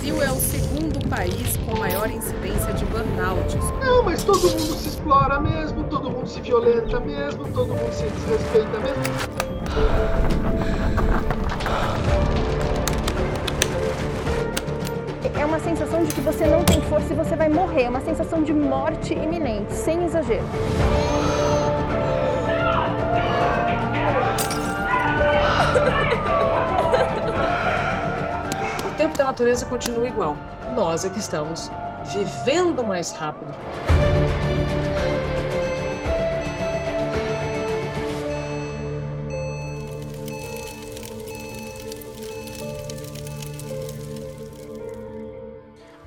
Brasil é o segundo país com maior incidência de burnout. Não, mas todo mundo se explora mesmo, todo mundo se violenta mesmo, todo mundo se desrespeita mesmo. É uma sensação de que você não tem força e você vai morrer. É uma sensação de morte iminente, sem exagero. Tempo da natureza continua igual. Nós é que estamos vivendo mais rápido.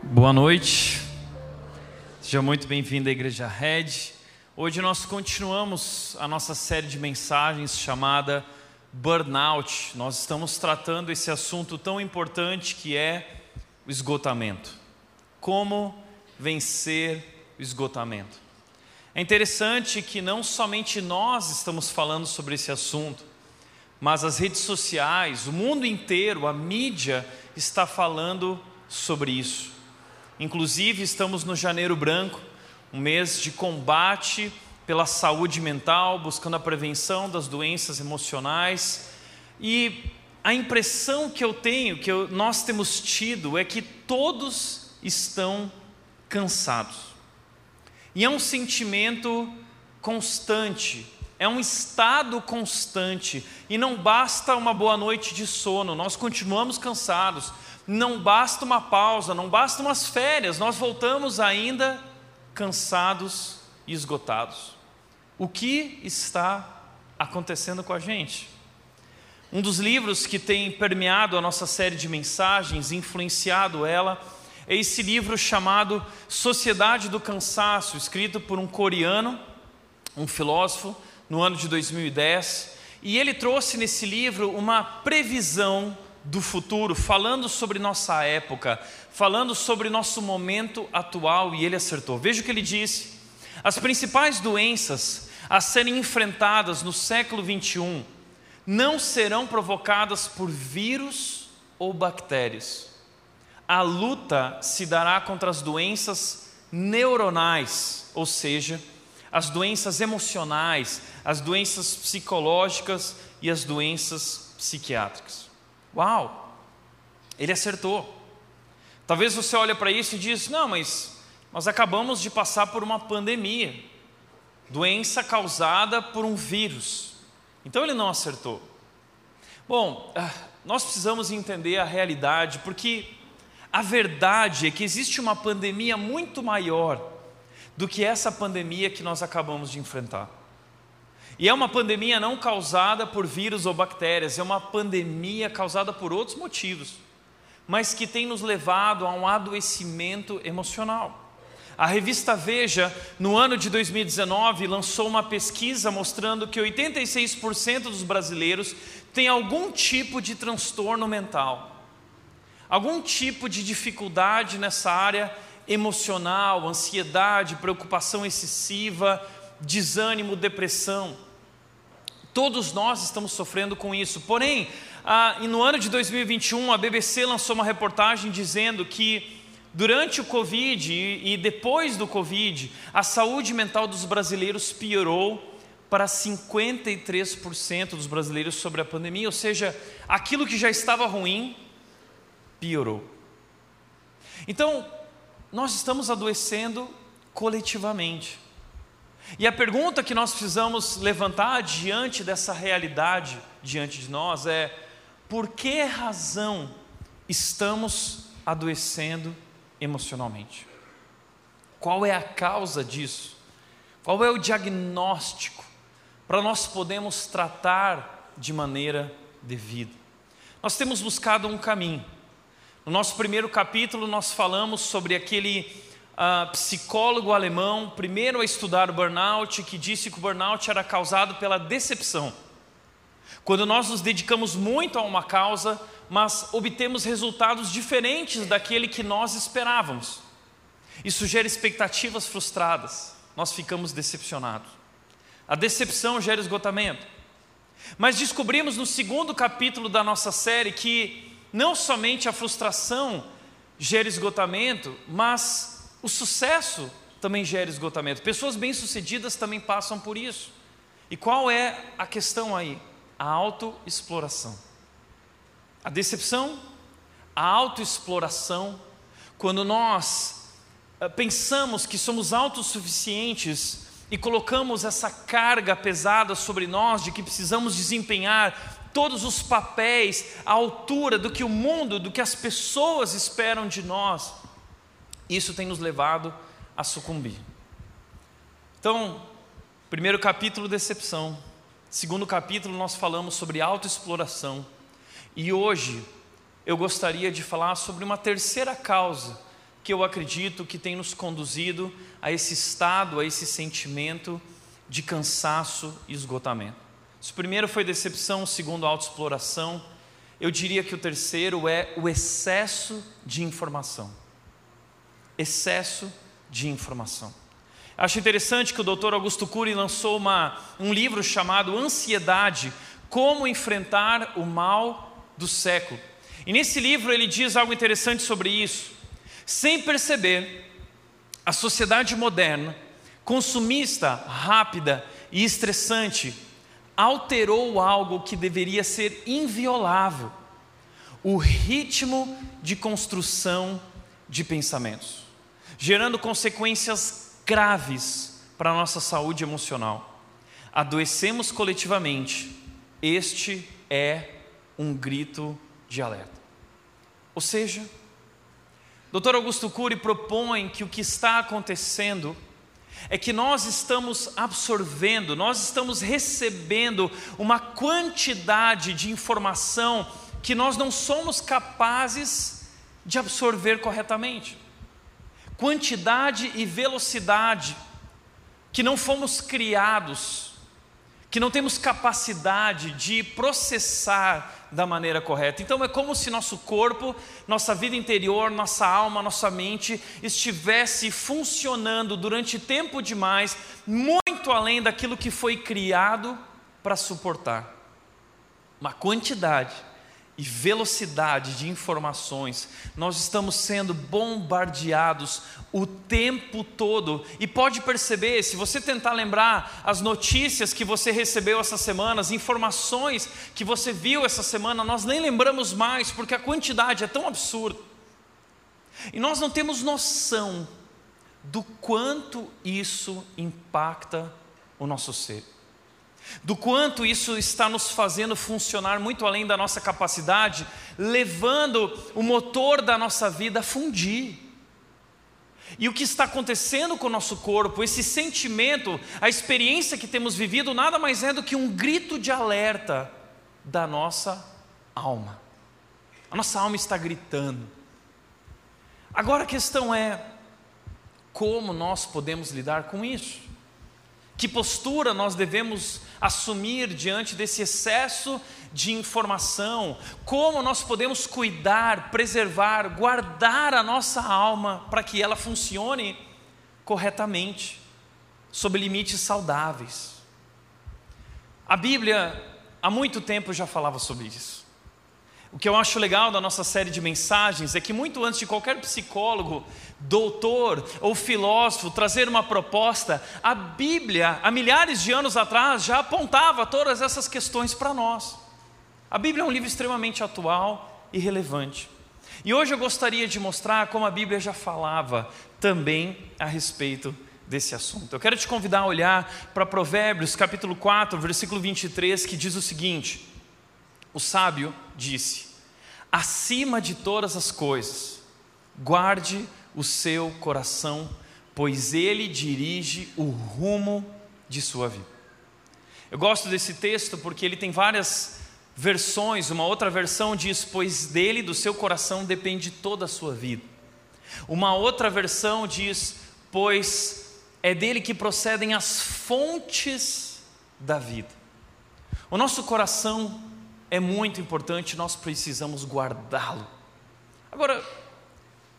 Boa noite, seja muito bem-vindo à Igreja Red. Hoje nós continuamos a nossa série de mensagens chamada Burnout. Nós estamos tratando esse assunto tão importante que é o esgotamento. Como vencer o esgotamento. É interessante que não somente nós estamos falando sobre esse assunto, mas as redes sociais, o mundo inteiro, a mídia está falando sobre isso. Inclusive, estamos no Janeiro Branco, um mês de combate pela saúde mental, buscando a prevenção das doenças emocionais. E a impressão que eu tenho, que eu, nós temos tido, é que todos estão cansados. E é um sentimento constante, é um estado constante. E não basta uma boa noite de sono, nós continuamos cansados. Não basta uma pausa, não basta umas férias, nós voltamos ainda cansados e esgotados. O que está acontecendo com a gente? Um dos livros que tem permeado a nossa série de mensagens, influenciado ela, é esse livro chamado Sociedade do Cansaço, escrito por um coreano, um filósofo, no ano de 2010. E ele trouxe nesse livro uma previsão do futuro, falando sobre nossa época, falando sobre nosso momento atual, e ele acertou. Veja o que ele disse: as principais doenças a serem enfrentadas no século 21 não serão provocadas por vírus ou bactérias. A luta se dará contra as doenças neuronais, ou seja, as doenças emocionais, as doenças psicológicas e as doenças psiquiátricas. Uau! Ele acertou. Talvez você olhe para isso e diz: "Não, mas nós acabamos de passar por uma pandemia, doença causada por um vírus". Então ele não acertou. Bom, ah, nós precisamos entender a realidade, porque a verdade é que existe uma pandemia muito maior do que essa pandemia que nós acabamos de enfrentar. E é uma pandemia não causada por vírus ou bactérias, é uma pandemia causada por outros motivos, mas que tem nos levado a um adoecimento emocional. A revista Veja, no ano de 2019, lançou uma pesquisa mostrando que 86% dos brasileiros têm algum tipo de transtorno mental, algum tipo de dificuldade nessa área emocional, ansiedade, preocupação excessiva, desânimo, depressão. Todos nós estamos sofrendo com isso. Porém, ah, no ano de 2021, a BBC lançou uma reportagem dizendo que durante o Covid e, depois do Covid, a saúde mental dos brasileiros piorou para 53% dos brasileiros sobre a pandemia, ou seja, aquilo que já estava ruim piorou. Então, nós estamos adoecendo coletivamente. E a pergunta que nós precisamos levantar diante dessa realidade diante de nós é: por que razão estamos adoecendo emocionalmente? Qual é a causa disso? Qual é o diagnóstico para nós podermos tratar de maneira devida? Nós temos buscado um caminho. No nosso primeiro capítulo, nós falamos sobre aquele uh, psicólogo alemão, primeiro a estudar o burnout, que disse que o burnout era causado pela decepção. Quando nós nos dedicamos muito a uma causa, mas obtemos resultados diferentes daquele que nós esperávamos. Isso gera expectativas frustradas, nós ficamos decepcionados. A decepção gera esgotamento. Mas descobrimos no segundo capítulo da nossa série que não somente a frustração gera esgotamento, mas o sucesso também gera esgotamento. Pessoas bem-sucedidas também passam por isso. E qual é a questão aí? A autoexploração. A decepção, a autoexploração, quando nós eh, pensamos que somos autossuficientes e colocamos essa carga pesada sobre nós de que precisamos desempenhar todos os papéis à altura do que o mundo, do que as pessoas esperam de nós, isso tem nos levado a sucumbir. Então, primeiro capítulo, decepção. Segundo capítulo, nós falamos sobre autoexploração. E hoje eu gostaria de falar sobre uma terceira causa que eu acredito que tem nos conduzido a esse estado, a esse sentimento de cansaço e esgotamento. O primeiro foi decepção, o segundo, autoexploração, eu diria que o terceiro é o excesso de informação. Excesso de informação. Acho interessante que o Dr. Augusto Cury lançou uma, um livro chamado Ansiedade: Como Enfrentar o Mal do Século. E nesse livro ele diz algo interessante sobre isso. Sem perceber, a sociedade moderna, consumista, rápida e estressante, alterou algo que deveria ser inviolável: o ritmo de construção de pensamentos, gerando consequências graves para a nossa saúde emocional. Adoecemos coletivamente, este é um grito de alerta. Ou seja, Dr. Augusto Cury propõe que o que está acontecendo é que nós estamos absorvendo, nós estamos recebendo uma quantidade de informação que nós não somos capazes de absorver corretamente. Quantidade e velocidade que não fomos criados que não temos capacidade de processar da maneira correta. Então é como se nosso corpo, nossa vida interior, nossa alma, nossa mente estivesse funcionando durante tempo demais, muito além daquilo que foi criado para suportar. Uma quantidade e velocidade de informações, nós estamos sendo bombardeados o tempo todo. E pode perceber, se você tentar lembrar as notícias que você recebeu essa semana, as informações que você viu essa semana, nós nem lembramos mais, porque a quantidade é tão absurda. E nós não temos noção do quanto isso impacta o nosso ser do quanto isso está nos fazendo funcionar muito além da nossa capacidade, levando o motor da nossa vida a fundir. E o que está acontecendo com o nosso corpo, esse sentimento, a experiência que temos vivido, nada mais é do que um grito de alerta da nossa alma. A nossa alma está gritando. Agora a questão é: como nós podemos lidar com isso? Que postura nós devemos assumir diante desse excesso de informação? Como nós podemos cuidar, preservar, guardar a nossa alma para que ela funcione corretamente, sob limites saudáveis? A Bíblia há muito tempo já falava sobre isso. O que eu acho legal da nossa série de mensagens é que, muito antes de qualquer psicólogo, doutor ou filósofo trazer uma proposta, a Bíblia, há milhares de anos atrás, já apontava todas essas questões para nós. A Bíblia é um livro extremamente atual e relevante. E hoje eu gostaria de mostrar como a Bíblia já falava também a respeito desse assunto. Eu quero te convidar a olhar para Provérbios, capítulo 4, versículo 23, que diz o seguinte: O sábio disse: acima de todas as coisas, guarde o seu coração, pois ele dirige o rumo de sua vida. Eu gosto desse texto porque ele tem várias versões. Uma outra versão diz: Pois dele, do seu coração, depende toda a sua vida. Uma outra versão diz: Pois é dele que procedem as fontes da vida. O nosso coração é muito importante, nós precisamos guardá-lo. Agora,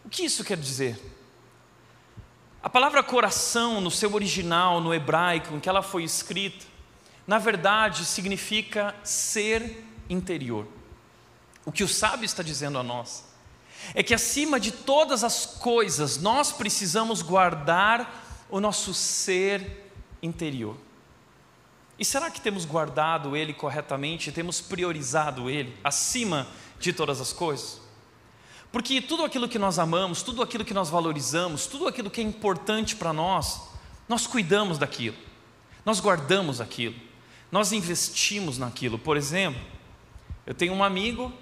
o que isso quer dizer? A palavra coração, no seu original, no hebraico, em que ela foi escrita, na verdade significa ser interior. O que o sábio está dizendo a nós é que acima de todas as coisas, nós precisamos guardar o nosso ser interior. E será que temos guardado ele corretamente, temos priorizado ele acima de todas as coisas? Porque tudo aquilo que nós amamos, tudo aquilo que nós valorizamos, tudo aquilo que é importante para nós, nós cuidamos daquilo, nós guardamos aquilo, nós investimos naquilo. Por exemplo, eu tenho um amigo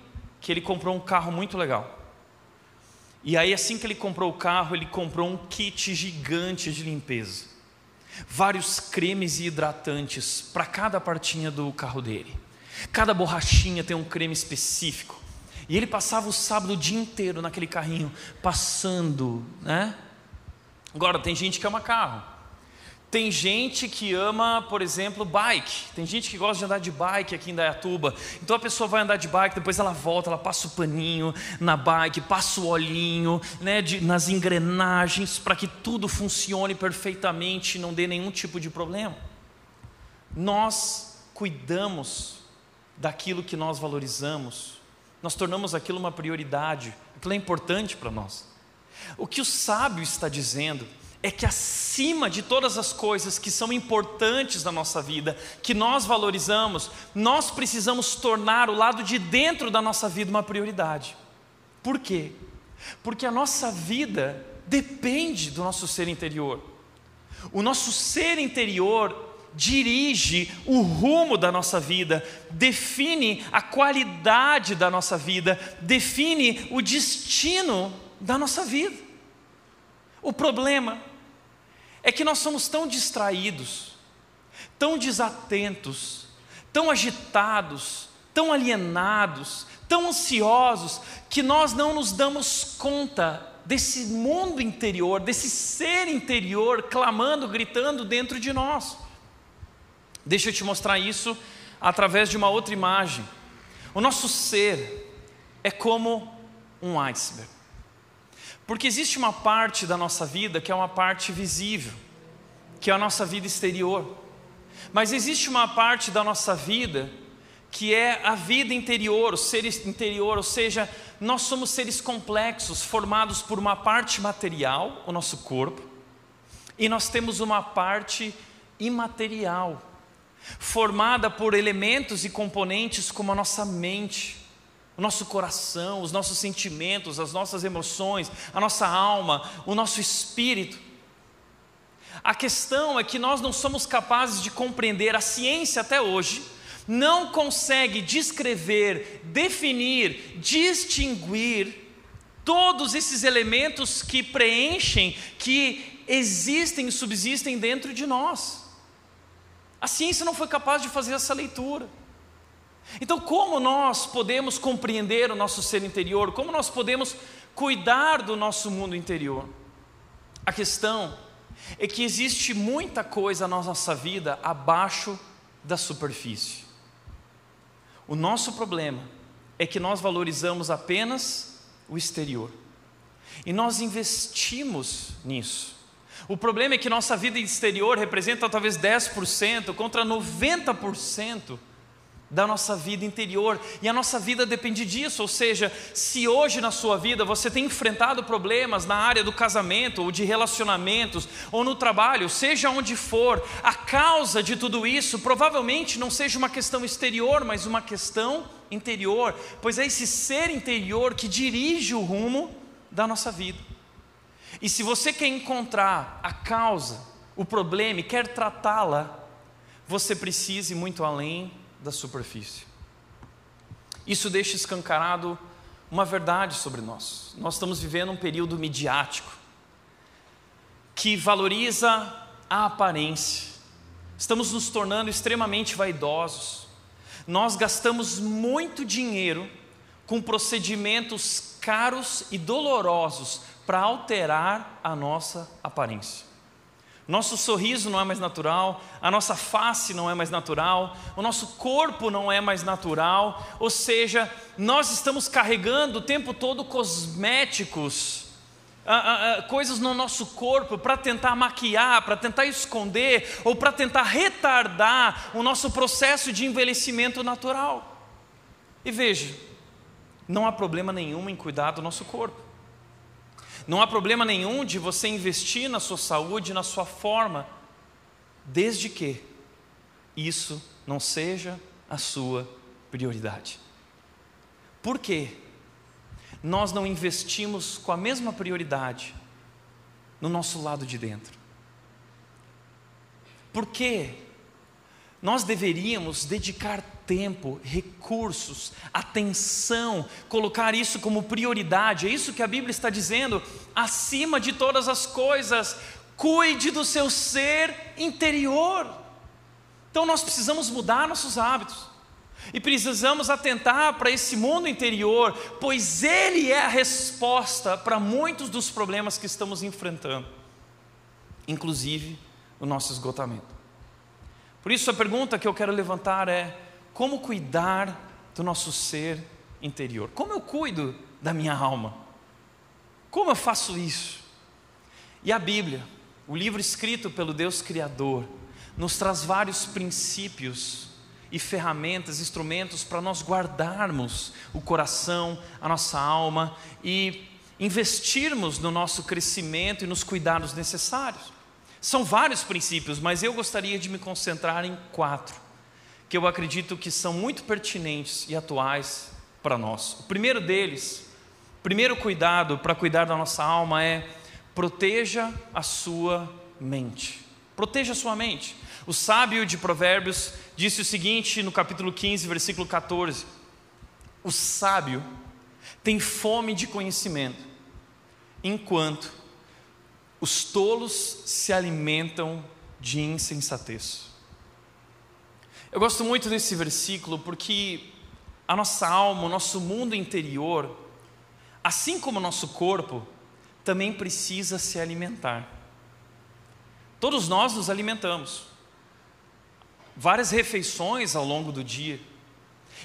que ele comprou um carro muito legal. E aí, assim que ele comprou o carro, ele comprou um kit gigante de limpeza. Vários cremes e hidratantes para cada partinha do carro dele. Cada borrachinha tem um creme específico. E ele passava o sábado o dia inteiro naquele carrinho, passando, né? Agora, tem gente que ama carro. Tem gente que ama, por exemplo, bike. Tem gente que gosta de andar de bike aqui em Dayatuba. Então a pessoa vai andar de bike, depois ela volta, ela passa o paninho na bike, passa o olhinho né, de, nas engrenagens para que tudo funcione perfeitamente não dê nenhum tipo de problema. Nós cuidamos daquilo que nós valorizamos, nós tornamos aquilo uma prioridade, aquilo é importante para nós. O que o sábio está dizendo é que acima de todas as coisas que são importantes na nossa vida, que nós valorizamos, nós precisamos tornar o lado de dentro da nossa vida uma prioridade. Por quê? Porque a nossa vida depende do nosso ser interior. O nosso ser interior dirige o rumo da nossa vida, define a qualidade da nossa vida, define o destino da nossa vida. O problema é que nós somos tão distraídos, tão desatentos, tão agitados, tão alienados, tão ansiosos, que nós não nos damos conta desse mundo interior, desse ser interior clamando, gritando dentro de nós. Deixa eu te mostrar isso através de uma outra imagem. O nosso ser é como um iceberg. Porque existe uma parte da nossa vida que é uma parte visível, que é a nossa vida exterior. Mas existe uma parte da nossa vida que é a vida interior, o ser interior, ou seja, nós somos seres complexos, formados por uma parte material, o nosso corpo, e nós temos uma parte imaterial, formada por elementos e componentes como a nossa mente, o nosso coração, os nossos sentimentos, as nossas emoções, a nossa alma, o nosso espírito. A questão é que nós não somos capazes de compreender, a ciência até hoje não consegue descrever, definir, distinguir todos esses elementos que preenchem, que existem e subsistem dentro de nós. A ciência não foi capaz de fazer essa leitura. Então, como nós podemos compreender o nosso ser interior? Como nós podemos cuidar do nosso mundo interior? A questão é que existe muita coisa na nossa vida abaixo da superfície. O nosso problema é que nós valorizamos apenas o exterior. E nós investimos nisso. O problema é que nossa vida exterior representa talvez 10% contra 90% da nossa vida interior, e a nossa vida depende disso, ou seja, se hoje na sua vida você tem enfrentado problemas na área do casamento, ou de relacionamentos, ou no trabalho, seja onde for, a causa de tudo isso provavelmente não seja uma questão exterior, mas uma questão interior, pois é esse ser interior que dirige o rumo da nossa vida. E se você quer encontrar a causa, o problema e quer tratá-la, você precisa ir muito além da superfície. Isso deixa escancarado uma verdade sobre nós. Nós estamos vivendo um período midiático que valoriza a aparência. Estamos nos tornando extremamente vaidosos. Nós gastamos muito dinheiro com procedimentos caros e dolorosos para alterar a nossa aparência. Nosso sorriso não é mais natural, a nossa face não é mais natural, o nosso corpo não é mais natural, ou seja, nós estamos carregando o tempo todo cosméticos, ah, ah, ah, coisas no nosso corpo para tentar maquiar, para tentar esconder ou para tentar retardar o nosso processo de envelhecimento natural. E veja, não há problema nenhum em cuidar do nosso corpo. Não há problema nenhum de você investir na sua saúde, na sua forma, desde que isso não seja a sua prioridade. Por quê? Nós não investimos com a mesma prioridade no nosso lado de dentro. Por quê? Nós deveríamos dedicar tempo, recursos, atenção, colocar isso como prioridade. É isso que a Bíblia está dizendo. Acima de todas as coisas, cuide do seu ser interior. Então nós precisamos mudar nossos hábitos. E precisamos atentar para esse mundo interior, pois ele é a resposta para muitos dos problemas que estamos enfrentando, inclusive o nosso esgotamento. Por isso, a pergunta que eu quero levantar é: como cuidar do nosso ser interior? Como eu cuido da minha alma? Como eu faço isso? E a Bíblia, o livro escrito pelo Deus Criador, nos traz vários princípios e ferramentas, instrumentos para nós guardarmos o coração, a nossa alma e investirmos no nosso crescimento e nos cuidados necessários. São vários princípios, mas eu gostaria de me concentrar em quatro, que eu acredito que são muito pertinentes e atuais para nós. O primeiro deles, o primeiro cuidado para cuidar da nossa alma é proteja a sua mente. Proteja a sua mente. O sábio de Provérbios disse o seguinte no capítulo 15, versículo 14: O sábio tem fome de conhecimento, enquanto os tolos se alimentam de insensatez. Eu gosto muito desse versículo porque a nossa alma, o nosso mundo interior, assim como o nosso corpo, também precisa se alimentar. Todos nós nos alimentamos várias refeições ao longo do dia.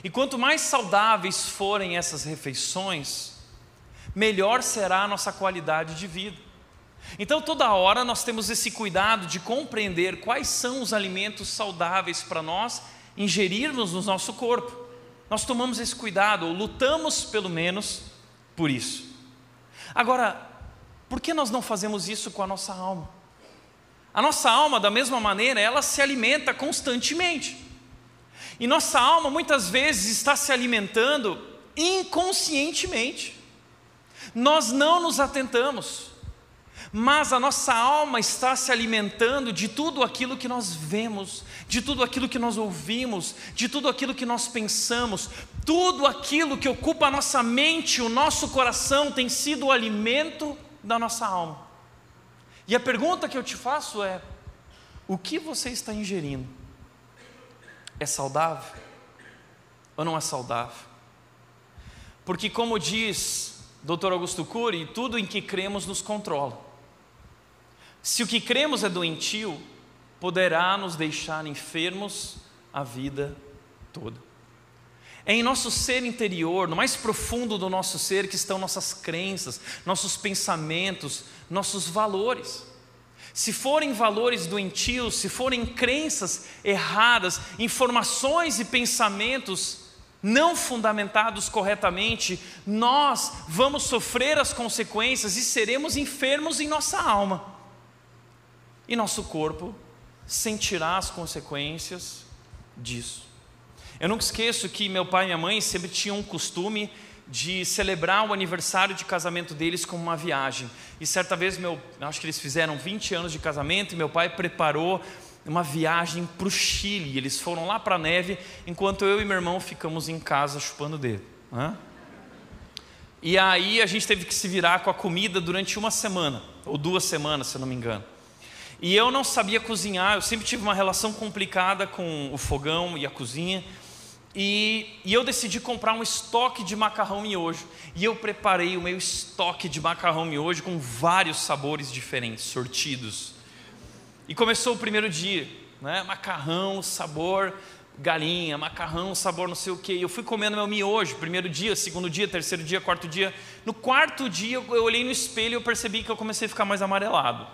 E quanto mais saudáveis forem essas refeições, melhor será a nossa qualidade de vida. Então, toda hora nós temos esse cuidado de compreender quais são os alimentos saudáveis para nós ingerirmos no nosso corpo. Nós tomamos esse cuidado, ou lutamos pelo menos por isso. Agora, por que nós não fazemos isso com a nossa alma? A nossa alma, da mesma maneira, ela se alimenta constantemente. E nossa alma muitas vezes está se alimentando inconscientemente. Nós não nos atentamos, mas a nossa alma está se alimentando de tudo aquilo que nós vemos, de tudo aquilo que nós ouvimos, de tudo aquilo que nós pensamos, tudo aquilo que ocupa a nossa mente, o nosso coração tem sido o alimento da nossa alma. E a pergunta que eu te faço é: o que você está ingerindo? É saudável ou não é saudável? Porque, como diz Dr. Augusto Cury, tudo em que cremos nos controla. Se o que cremos é doentio, poderá nos deixar enfermos a vida toda. É em nosso ser interior, no mais profundo do nosso ser, que estão nossas crenças, nossos pensamentos, nossos valores. Se forem valores doentios, se forem crenças erradas, informações e pensamentos não fundamentados corretamente, nós vamos sofrer as consequências e seremos enfermos em nossa alma. E nosso corpo sentirá as consequências disso. Eu nunca esqueço que meu pai e minha mãe sempre tinham um costume de celebrar o aniversário de casamento deles como uma viagem. E certa vez, meu, acho que eles fizeram 20 anos de casamento e meu pai preparou uma viagem para o Chile. Eles foram lá para a neve, enquanto eu e meu irmão ficamos em casa chupando dedo. E aí a gente teve que se virar com a comida durante uma semana, ou duas semanas, se eu não me engano. E eu não sabia cozinhar, eu sempre tive uma relação complicada com o fogão e a cozinha. E, e, eu decidi comprar um estoque de macarrão miojo. E eu preparei o meu estoque de macarrão miojo com vários sabores diferentes, sortidos. E começou o primeiro dia, né? Macarrão, sabor galinha, macarrão, sabor não sei o que. Eu fui comendo meu miojo, primeiro dia, segundo dia, terceiro dia, quarto dia. No quarto dia, eu olhei no espelho e eu percebi que eu comecei a ficar mais amarelado.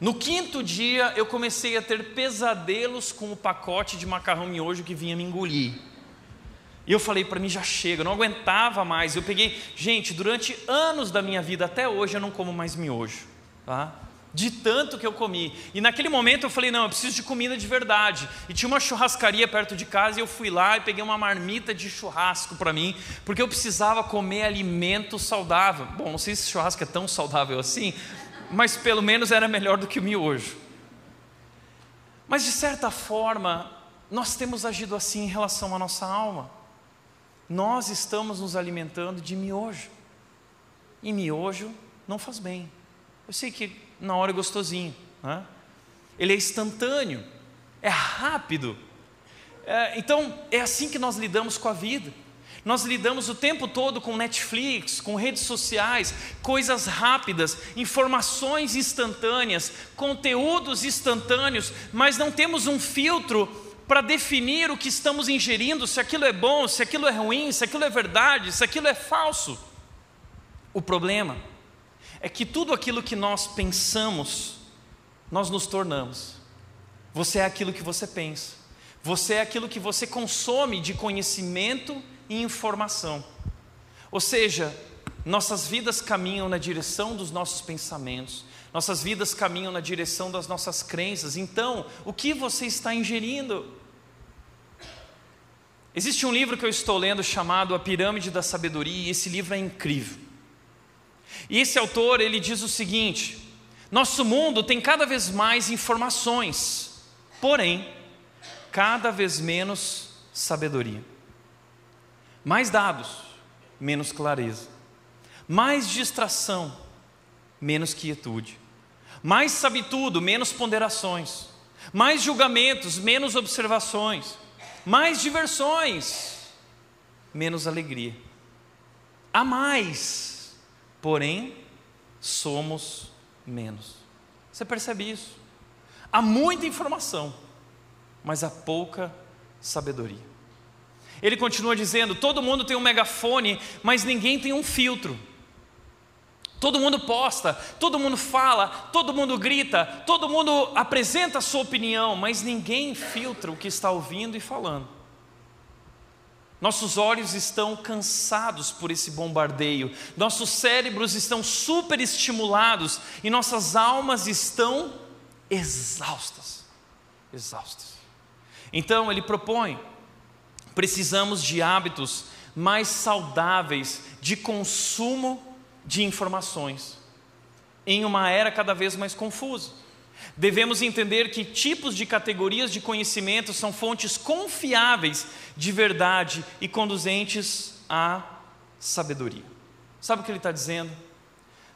No quinto dia, eu comecei a ter pesadelos com o pacote de macarrão miojo que vinha me engolir. E eu falei para mim, já chega, eu não aguentava mais. Eu peguei, gente, durante anos da minha vida, até hoje, eu não como mais miojo. Tá? De tanto que eu comi. E naquele momento eu falei, não, eu preciso de comida de verdade. E tinha uma churrascaria perto de casa e eu fui lá e peguei uma marmita de churrasco para mim, porque eu precisava comer alimento saudável. Bom, não sei se churrasco é tão saudável assim, mas pelo menos era melhor do que o miojo. Mas de certa forma, nós temos agido assim em relação à nossa alma nós estamos nos alimentando de miojo. E miojo não faz bem. Eu sei que na hora é gostosinho, né? ele é instantâneo, é rápido. É, então, é assim que nós lidamos com a vida. Nós lidamos o tempo todo com Netflix, com redes sociais, coisas rápidas, informações instantâneas, conteúdos instantâneos, mas não temos um filtro para definir o que estamos ingerindo, se aquilo é bom, se aquilo é ruim, se aquilo é verdade, se aquilo é falso. O problema é que tudo aquilo que nós pensamos, nós nos tornamos. Você é aquilo que você pensa, você é aquilo que você consome de conhecimento informação. Ou seja, nossas vidas caminham na direção dos nossos pensamentos, nossas vidas caminham na direção das nossas crenças. Então, o que você está ingerindo? Existe um livro que eu estou lendo chamado A Pirâmide da Sabedoria, e esse livro é incrível. E esse autor, ele diz o seguinte: Nosso mundo tem cada vez mais informações, porém, cada vez menos sabedoria. Mais dados, menos clareza. Mais distração, menos quietude. Mais sabe tudo, menos ponderações. Mais julgamentos, menos observações. Mais diversões, menos alegria. Há mais, porém, somos menos. Você percebe isso? Há muita informação, mas há pouca sabedoria. Ele continua dizendo: todo mundo tem um megafone, mas ninguém tem um filtro. Todo mundo posta, todo mundo fala, todo mundo grita, todo mundo apresenta a sua opinião, mas ninguém filtra o que está ouvindo e falando. Nossos olhos estão cansados por esse bombardeio, nossos cérebros estão superestimulados e nossas almas estão exaustas. Exaustas. Então ele propõe: precisamos de hábitos mais saudáveis de consumo de informações em uma era cada vez mais confusa. Devemos entender que tipos de categorias de conhecimento são fontes confiáveis de verdade e conduzentes à sabedoria. Sabe o que ele está dizendo?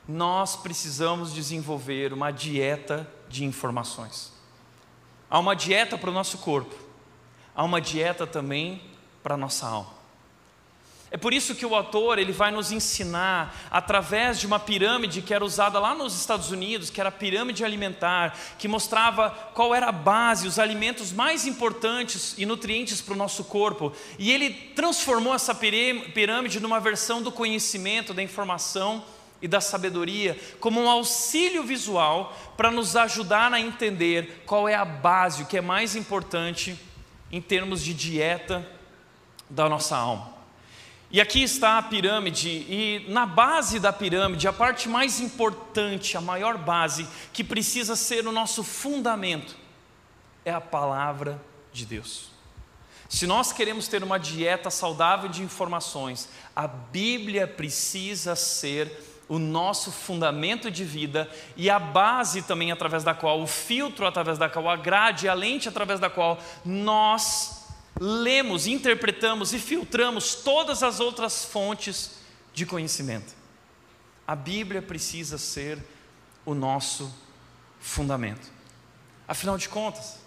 Nós precisamos desenvolver uma dieta de informações. Há uma dieta para o nosso corpo, há uma dieta também para a nossa alma. É por isso que o autor ele vai nos ensinar através de uma pirâmide que era usada lá nos Estados Unidos, que era a pirâmide alimentar, que mostrava qual era a base, os alimentos mais importantes e nutrientes para o nosso corpo. E ele transformou essa pirâmide numa versão do conhecimento, da informação e da sabedoria, como um auxílio visual para nos ajudar a entender qual é a base, o que é mais importante em termos de dieta da nossa alma. E aqui está a pirâmide, e na base da pirâmide, a parte mais importante, a maior base, que precisa ser o nosso fundamento, é a palavra de Deus. Se nós queremos ter uma dieta saudável de informações, a Bíblia precisa ser o nosso fundamento de vida e a base também através da qual, o filtro através da qual, a grade, a lente através da qual nós lemos, interpretamos e filtramos todas as outras fontes de conhecimento. A Bíblia precisa ser o nosso fundamento. Afinal de contas,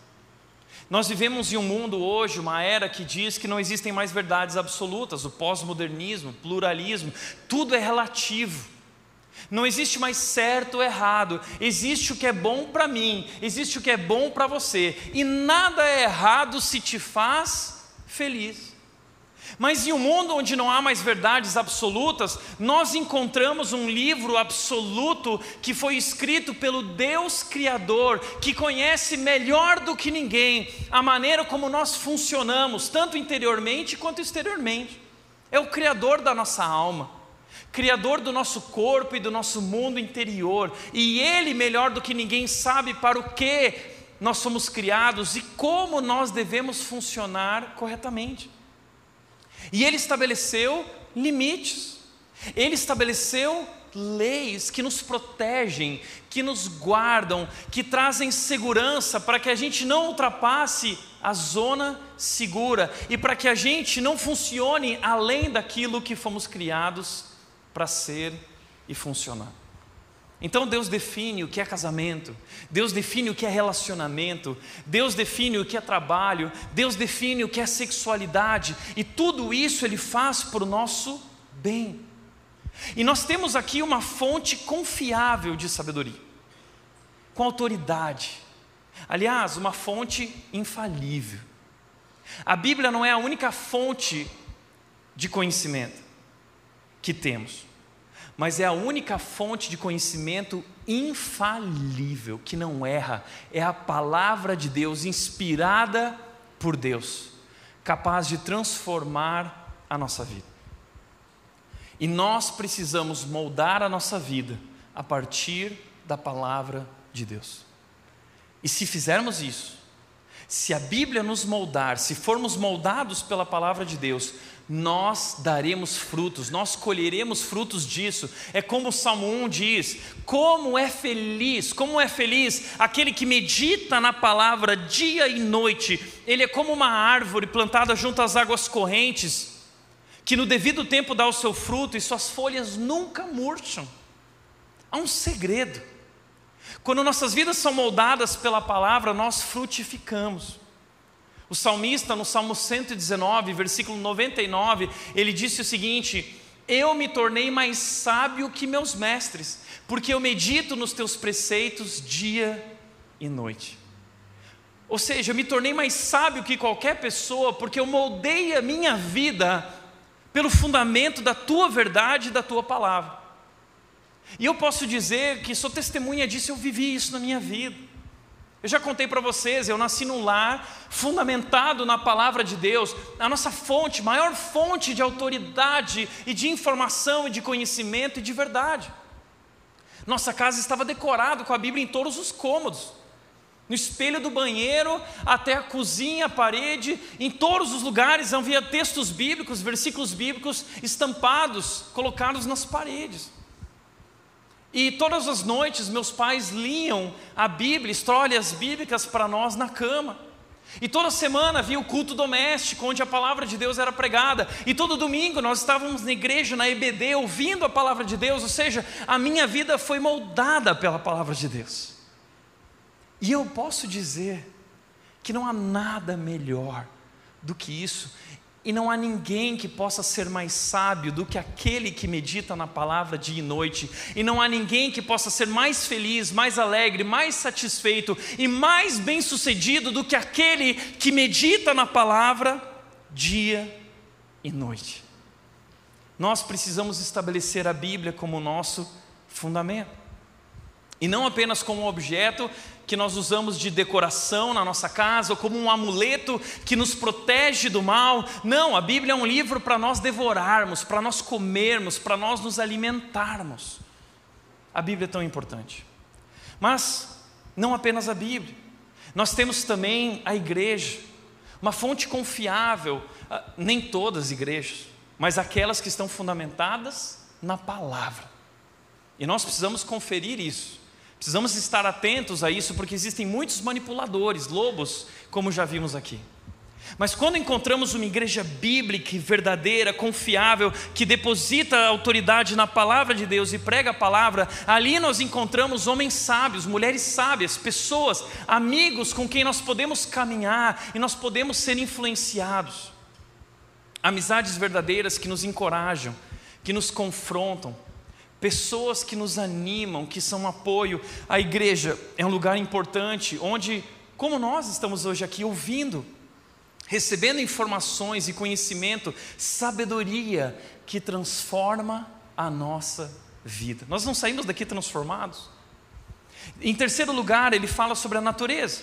nós vivemos em um mundo hoje, uma era que diz que não existem mais verdades absolutas, o pós-modernismo, pluralismo, tudo é relativo. Não existe mais certo ou errado, existe o que é bom para mim, existe o que é bom para você, e nada é errado se te faz feliz. Mas em um mundo onde não há mais verdades absolutas, nós encontramos um livro absoluto que foi escrito pelo Deus Criador, que conhece melhor do que ninguém a maneira como nós funcionamos, tanto interiormente quanto exteriormente. É o Criador da nossa alma, Criador do nosso corpo e do nosso mundo interior, e Ele, melhor do que ninguém, sabe para o que nós somos criados e como nós devemos funcionar corretamente. E ele estabeleceu limites, ele estabeleceu leis que nos protegem, que nos guardam, que trazem segurança para que a gente não ultrapasse a zona segura e para que a gente não funcione além daquilo que fomos criados para ser e funcionar. Então Deus define o que é casamento, Deus define o que é relacionamento, Deus define o que é trabalho, Deus define o que é sexualidade, e tudo isso Ele faz para o nosso bem. E nós temos aqui uma fonte confiável de sabedoria, com autoridade, aliás, uma fonte infalível. A Bíblia não é a única fonte de conhecimento que temos mas é a única fonte de conhecimento infalível, que não erra, é a palavra de Deus, inspirada por Deus, capaz de transformar a nossa vida. E nós precisamos moldar a nossa vida a partir da palavra de Deus. E se fizermos isso, se a Bíblia nos moldar, se formos moldados pela palavra de Deus, nós daremos frutos, nós colheremos frutos disso. É como o Salmo 1 diz: como é feliz, como é feliz aquele que medita na palavra dia e noite. Ele é como uma árvore plantada junto às águas correntes, que no devido tempo dá o seu fruto e suas folhas nunca murcham. Há um segredo. Quando nossas vidas são moldadas pela palavra, nós frutificamos. O salmista, no Salmo 119, versículo 99, ele disse o seguinte: Eu me tornei mais sábio que meus mestres, porque eu medito nos teus preceitos dia e noite. Ou seja, eu me tornei mais sábio que qualquer pessoa, porque eu moldei a minha vida pelo fundamento da tua verdade e da tua palavra. E eu posso dizer que sou testemunha disso, eu vivi isso na minha vida. Eu já contei para vocês, eu nasci num lar fundamentado na palavra de Deus, a nossa fonte, maior fonte de autoridade e de informação e de conhecimento e de verdade. Nossa casa estava decorada com a Bíblia em todos os cômodos. No espelho do banheiro, até a cozinha, a parede, em todos os lugares havia textos bíblicos, versículos bíblicos estampados, colocados nas paredes. E todas as noites meus pais liam a Bíblia, histórias bíblicas para nós na cama. E toda semana havia o culto doméstico, onde a palavra de Deus era pregada. E todo domingo nós estávamos na igreja, na EBD, ouvindo a palavra de Deus. Ou seja, a minha vida foi moldada pela palavra de Deus. E eu posso dizer que não há nada melhor do que isso. E não há ninguém que possa ser mais sábio do que aquele que medita na palavra dia e noite. E não há ninguém que possa ser mais feliz, mais alegre, mais satisfeito e mais bem-sucedido do que aquele que medita na palavra dia e noite. Nós precisamos estabelecer a Bíblia como nosso fundamento. E não apenas como objeto que nós usamos de decoração na nossa casa, ou como um amuleto que nos protege do mal. Não, a Bíblia é um livro para nós devorarmos, para nós comermos, para nós nos alimentarmos. A Bíblia é tão importante. Mas não apenas a Bíblia, nós temos também a igreja, uma fonte confiável, ah, nem todas as igrejas, mas aquelas que estão fundamentadas na palavra. E nós precisamos conferir isso Precisamos estar atentos a isso, porque existem muitos manipuladores, lobos, como já vimos aqui. Mas quando encontramos uma igreja bíblica, verdadeira, confiável, que deposita autoridade na palavra de Deus e prega a palavra, ali nós encontramos homens sábios, mulheres sábias, pessoas, amigos com quem nós podemos caminhar e nós podemos ser influenciados. Amizades verdadeiras que nos encorajam, que nos confrontam, pessoas que nos animam, que são um apoio. A igreja é um lugar importante onde, como nós estamos hoje aqui ouvindo, recebendo informações e conhecimento, sabedoria que transforma a nossa vida. Nós não saímos daqui transformados. Em terceiro lugar, ele fala sobre a natureza.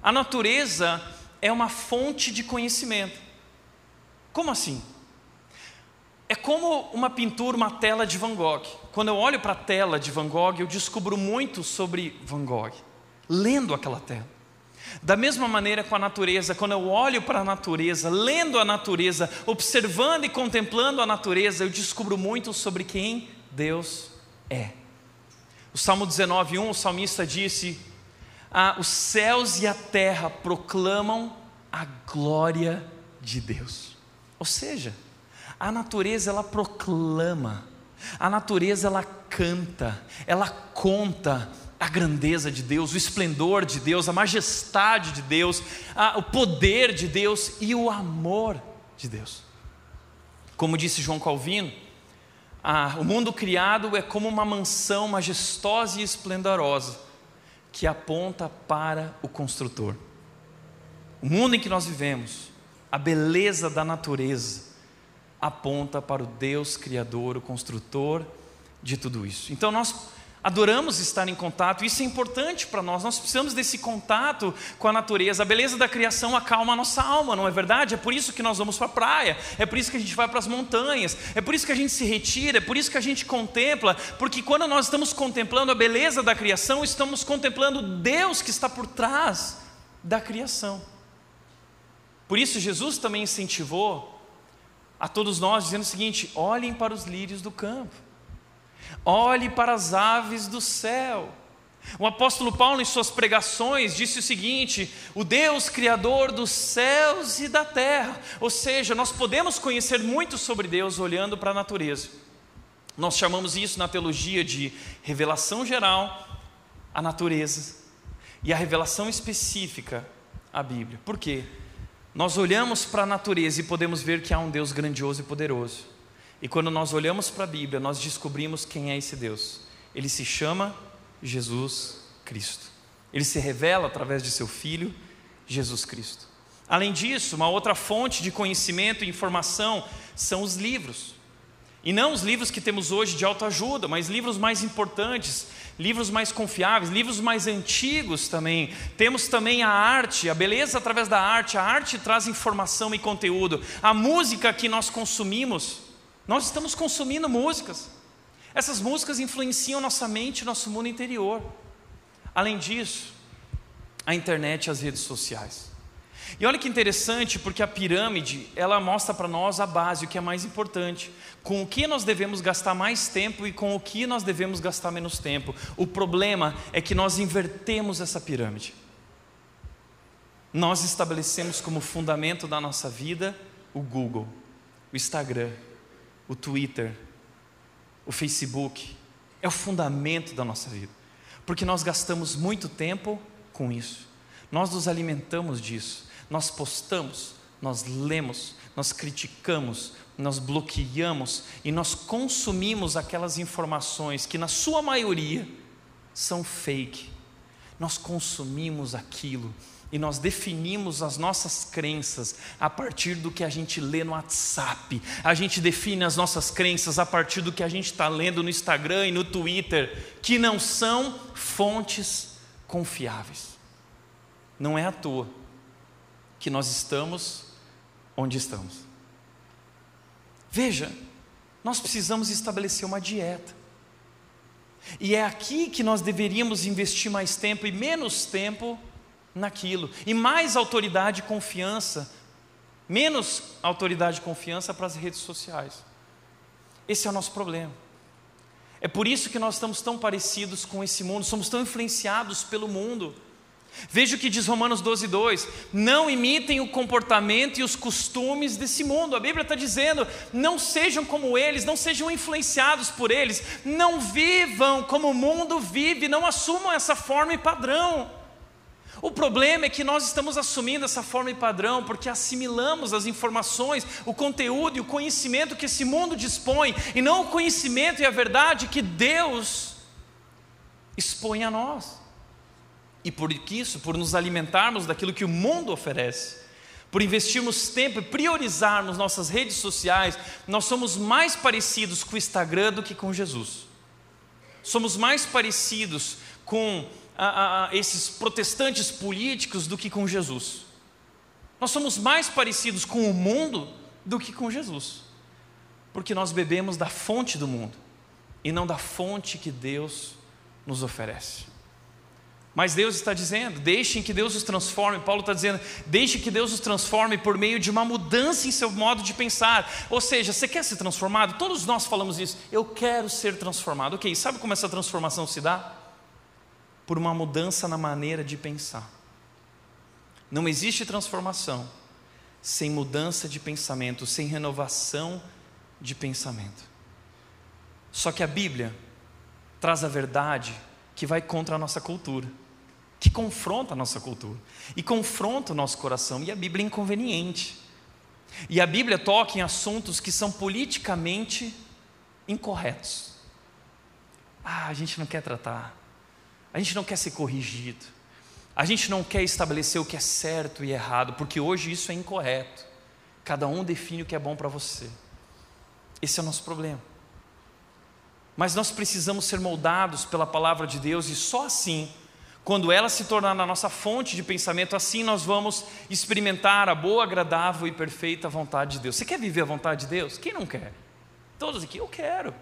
A natureza é uma fonte de conhecimento. Como assim? É como uma pintura, uma tela de Van Gogh. Quando eu olho para a tela de Van Gogh, eu descubro muito sobre Van Gogh, lendo aquela tela. Da mesma maneira com a natureza, quando eu olho para a natureza, lendo a natureza, observando e contemplando a natureza, eu descubro muito sobre quem Deus é. O Salmo 19:1, o salmista disse: ah, os céus e a terra proclamam a glória de Deus. Ou seja, a natureza ela proclama, a natureza ela canta, ela conta a grandeza de Deus, o esplendor de Deus, a majestade de Deus, a, o poder de Deus e o amor de Deus. Como disse João Calvino, a, o mundo criado é como uma mansão majestosa e esplendorosa que aponta para o construtor. O mundo em que nós vivemos, a beleza da natureza, aponta para o Deus Criador, o construtor de tudo isso. Então nós adoramos estar em contato, isso é importante para nós, nós precisamos desse contato com a natureza. A beleza da criação acalma a nossa alma, não é verdade? É por isso que nós vamos para a praia, é por isso que a gente vai para as montanhas, é por isso que a gente se retira, é por isso que a gente contempla, porque quando nós estamos contemplando a beleza da criação, estamos contemplando Deus que está por trás da criação. Por isso, Jesus também incentivou a todos nós, dizendo o seguinte: olhem para os lírios do campo Olhe para as aves do céu. O apóstolo Paulo, em suas pregações, disse o seguinte: o Deus Criador dos céus e da terra. Ou seja, nós podemos conhecer muito sobre Deus olhando para a natureza. Nós chamamos isso na teologia de revelação geral, a natureza, e a revelação específica, a Bíblia. Por quê? Nós olhamos para a natureza e podemos ver que há um Deus grandioso e poderoso. E quando nós olhamos para a Bíblia, nós descobrimos quem é esse Deus. Ele se chama Jesus Cristo. Ele se revela através de seu Filho, Jesus Cristo. Além disso, uma outra fonte de conhecimento e informação são os livros. E não os livros que temos hoje de autoajuda, mas livros mais importantes, livros mais confiáveis, livros mais antigos também. Temos também a arte, a beleza através da arte. A arte traz informação e conteúdo. A música que nós consumimos nós estamos consumindo músicas. Essas músicas influenciam nossa mente, nosso mundo interior. Além disso, a internet e as redes sociais. E olha que interessante, porque a pirâmide, ela mostra para nós a base, o que é mais importante. Com o que nós devemos gastar mais tempo e com o que nós devemos gastar menos tempo. O problema é que nós invertemos essa pirâmide. Nós estabelecemos como fundamento da nossa vida o Google, o Instagram, o Twitter, o Facebook, é o fundamento da nossa vida, porque nós gastamos muito tempo com isso, nós nos alimentamos disso, nós postamos, nós lemos, nós criticamos, nós bloqueamos e nós consumimos aquelas informações que, na sua maioria, são fake. Nós consumimos aquilo e nós definimos as nossas crenças a partir do que a gente lê no WhatsApp. A gente define as nossas crenças a partir do que a gente está lendo no Instagram e no Twitter, que não são fontes confiáveis. Não é à toa que nós estamos onde estamos. Veja, nós precisamos estabelecer uma dieta. E é aqui que nós deveríamos investir mais tempo e menos tempo naquilo. E mais autoridade e confiança, menos autoridade e confiança para as redes sociais. Esse é o nosso problema. É por isso que nós estamos tão parecidos com esse mundo, somos tão influenciados pelo mundo. Veja o que diz Romanos 12, 2: Não imitem o comportamento e os costumes desse mundo. A Bíblia está dizendo: não sejam como eles, não sejam influenciados por eles, não vivam como o mundo vive, não assumam essa forma e padrão. O problema é que nós estamos assumindo essa forma e padrão porque assimilamos as informações, o conteúdo e o conhecimento que esse mundo dispõe, e não o conhecimento e a verdade que Deus expõe a nós. E por isso, por nos alimentarmos daquilo que o mundo oferece, por investirmos tempo e priorizarmos nossas redes sociais, nós somos mais parecidos com o Instagram do que com Jesus. Somos mais parecidos com a, a, esses protestantes políticos do que com Jesus. Nós somos mais parecidos com o mundo do que com Jesus, porque nós bebemos da fonte do mundo e não da fonte que Deus nos oferece. Mas Deus está dizendo: deixem que Deus os transforme. Paulo está dizendo: deixe que Deus os transforme por meio de uma mudança em seu modo de pensar. Ou seja, você quer ser transformado? Todos nós falamos isso. Eu quero ser transformado. Ok, sabe como essa transformação se dá? Por uma mudança na maneira de pensar. Não existe transformação sem mudança de pensamento, sem renovação de pensamento. Só que a Bíblia traz a verdade que vai contra a nossa cultura que confronta a nossa cultura e confronta o nosso coração, e a Bíblia é inconveniente. E a Bíblia toca em assuntos que são politicamente incorretos. Ah, a gente não quer tratar, a gente não quer ser corrigido, a gente não quer estabelecer o que é certo e errado, porque hoje isso é incorreto. Cada um define o que é bom para você. Esse é o nosso problema. Mas nós precisamos ser moldados pela palavra de Deus e só assim quando ela se tornar na nossa fonte de pensamento, assim nós vamos experimentar a boa, agradável e perfeita vontade de Deus. Você quer viver a vontade de Deus? Quem não quer? Todos aqui, eu quero.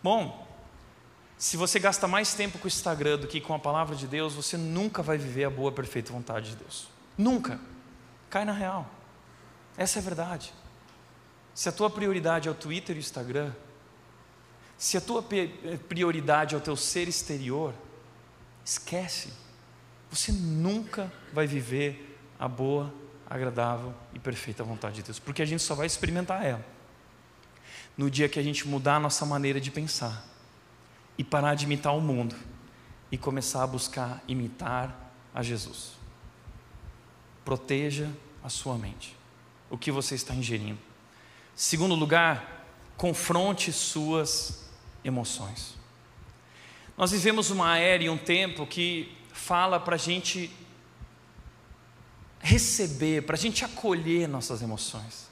Bom, se você gasta mais tempo com o Instagram do que com a palavra de Deus, você nunca vai viver a boa, perfeita vontade de Deus. Nunca. Cai na real. Essa é a verdade. Se a tua prioridade é o Twitter e o Instagram, se a tua prioridade é o teu ser exterior, Esquece. Você nunca vai viver a boa, agradável e perfeita vontade de Deus, porque a gente só vai experimentar ela no dia que a gente mudar a nossa maneira de pensar e parar de imitar o mundo e começar a buscar imitar a Jesus. Proteja a sua mente, o que você está ingerindo. Segundo lugar, confronte suas emoções. Nós vivemos uma era e um tempo que fala para a gente receber, para a gente acolher nossas emoções,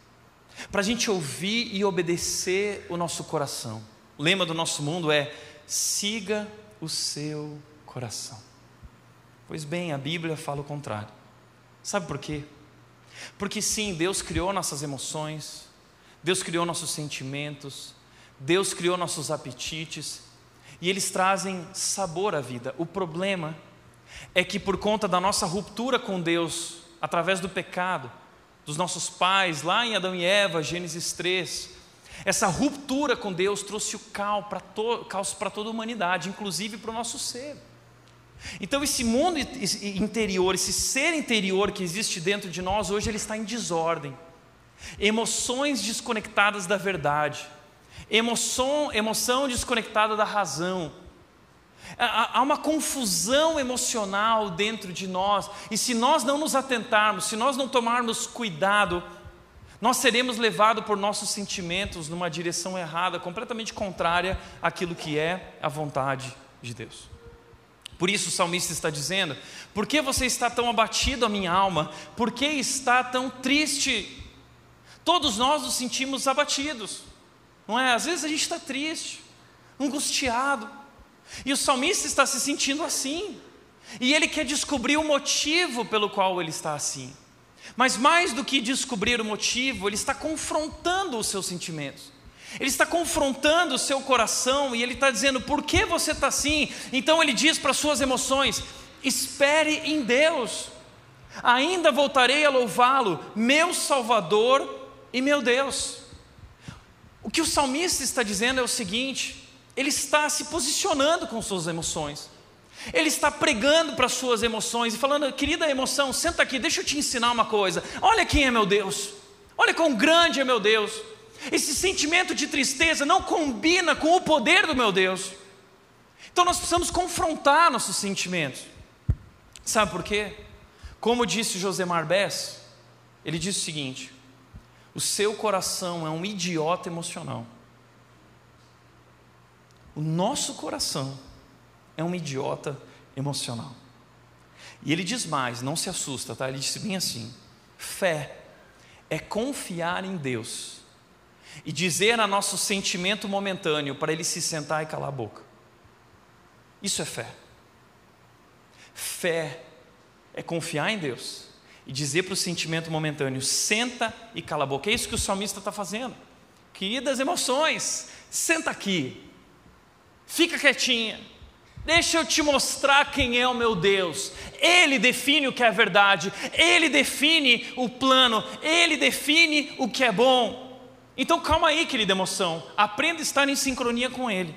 para a gente ouvir e obedecer o nosso coração. O lema do nosso mundo é: siga o seu coração. Pois bem, a Bíblia fala o contrário. Sabe por quê? Porque sim, Deus criou nossas emoções, Deus criou nossos sentimentos, Deus criou nossos apetites, e eles trazem sabor à vida. O problema é que, por conta da nossa ruptura com Deus, através do pecado, dos nossos pais, lá em Adão e Eva, Gênesis 3, essa ruptura com Deus trouxe o caos para to toda a humanidade, inclusive para o nosso ser. Então, esse mundo interior, esse ser interior que existe dentro de nós, hoje ele está em desordem. Emoções desconectadas da verdade emoção, emoção desconectada da razão. Há uma confusão emocional dentro de nós, e se nós não nos atentarmos, se nós não tomarmos cuidado, nós seremos levados por nossos sentimentos numa direção errada, completamente contrária àquilo que é a vontade de Deus. Por isso o salmista está dizendo: Por que você está tão abatido, a minha alma? Por que está tão triste? Todos nós nos sentimos abatidos. Não é? Às vezes a gente está triste, angustiado. E o salmista está se sentindo assim. E ele quer descobrir o motivo pelo qual ele está assim. Mas mais do que descobrir o motivo, ele está confrontando os seus sentimentos. Ele está confrontando o seu coração e ele está dizendo: por que você está assim? Então ele diz para as suas emoções: espere em Deus, ainda voltarei a louvá-lo, meu Salvador e meu Deus. O que o salmista está dizendo é o seguinte: ele está se posicionando com suas emoções. Ele está pregando para suas emoções e falando, querida emoção, senta aqui, deixa eu te ensinar uma coisa. Olha quem é meu Deus. Olha quão grande é meu Deus. Esse sentimento de tristeza não combina com o poder do meu Deus. Então nós precisamos confrontar nossos sentimentos. Sabe por quê? Como disse José Marbés, ele disse o seguinte: o seu coração é um idiota emocional. O nosso coração é um idiota emocional. E ele diz mais, não se assusta, tá? Ele disse bem assim: Fé é confiar em Deus e dizer a nosso sentimento momentâneo para ele se sentar e calar a boca. Isso é fé. Fé é confiar em Deus e dizer para o sentimento momentâneo: senta e cala a boca. É isso que o salmista está fazendo. Queridas emoções, senta aqui, fica quietinha, Deixa eu te mostrar quem é o meu Deus. Ele define o que é verdade, ele define o plano, ele define o que é bom. Então calma aí, querida emoção, aprenda a estar em sincronia com ele.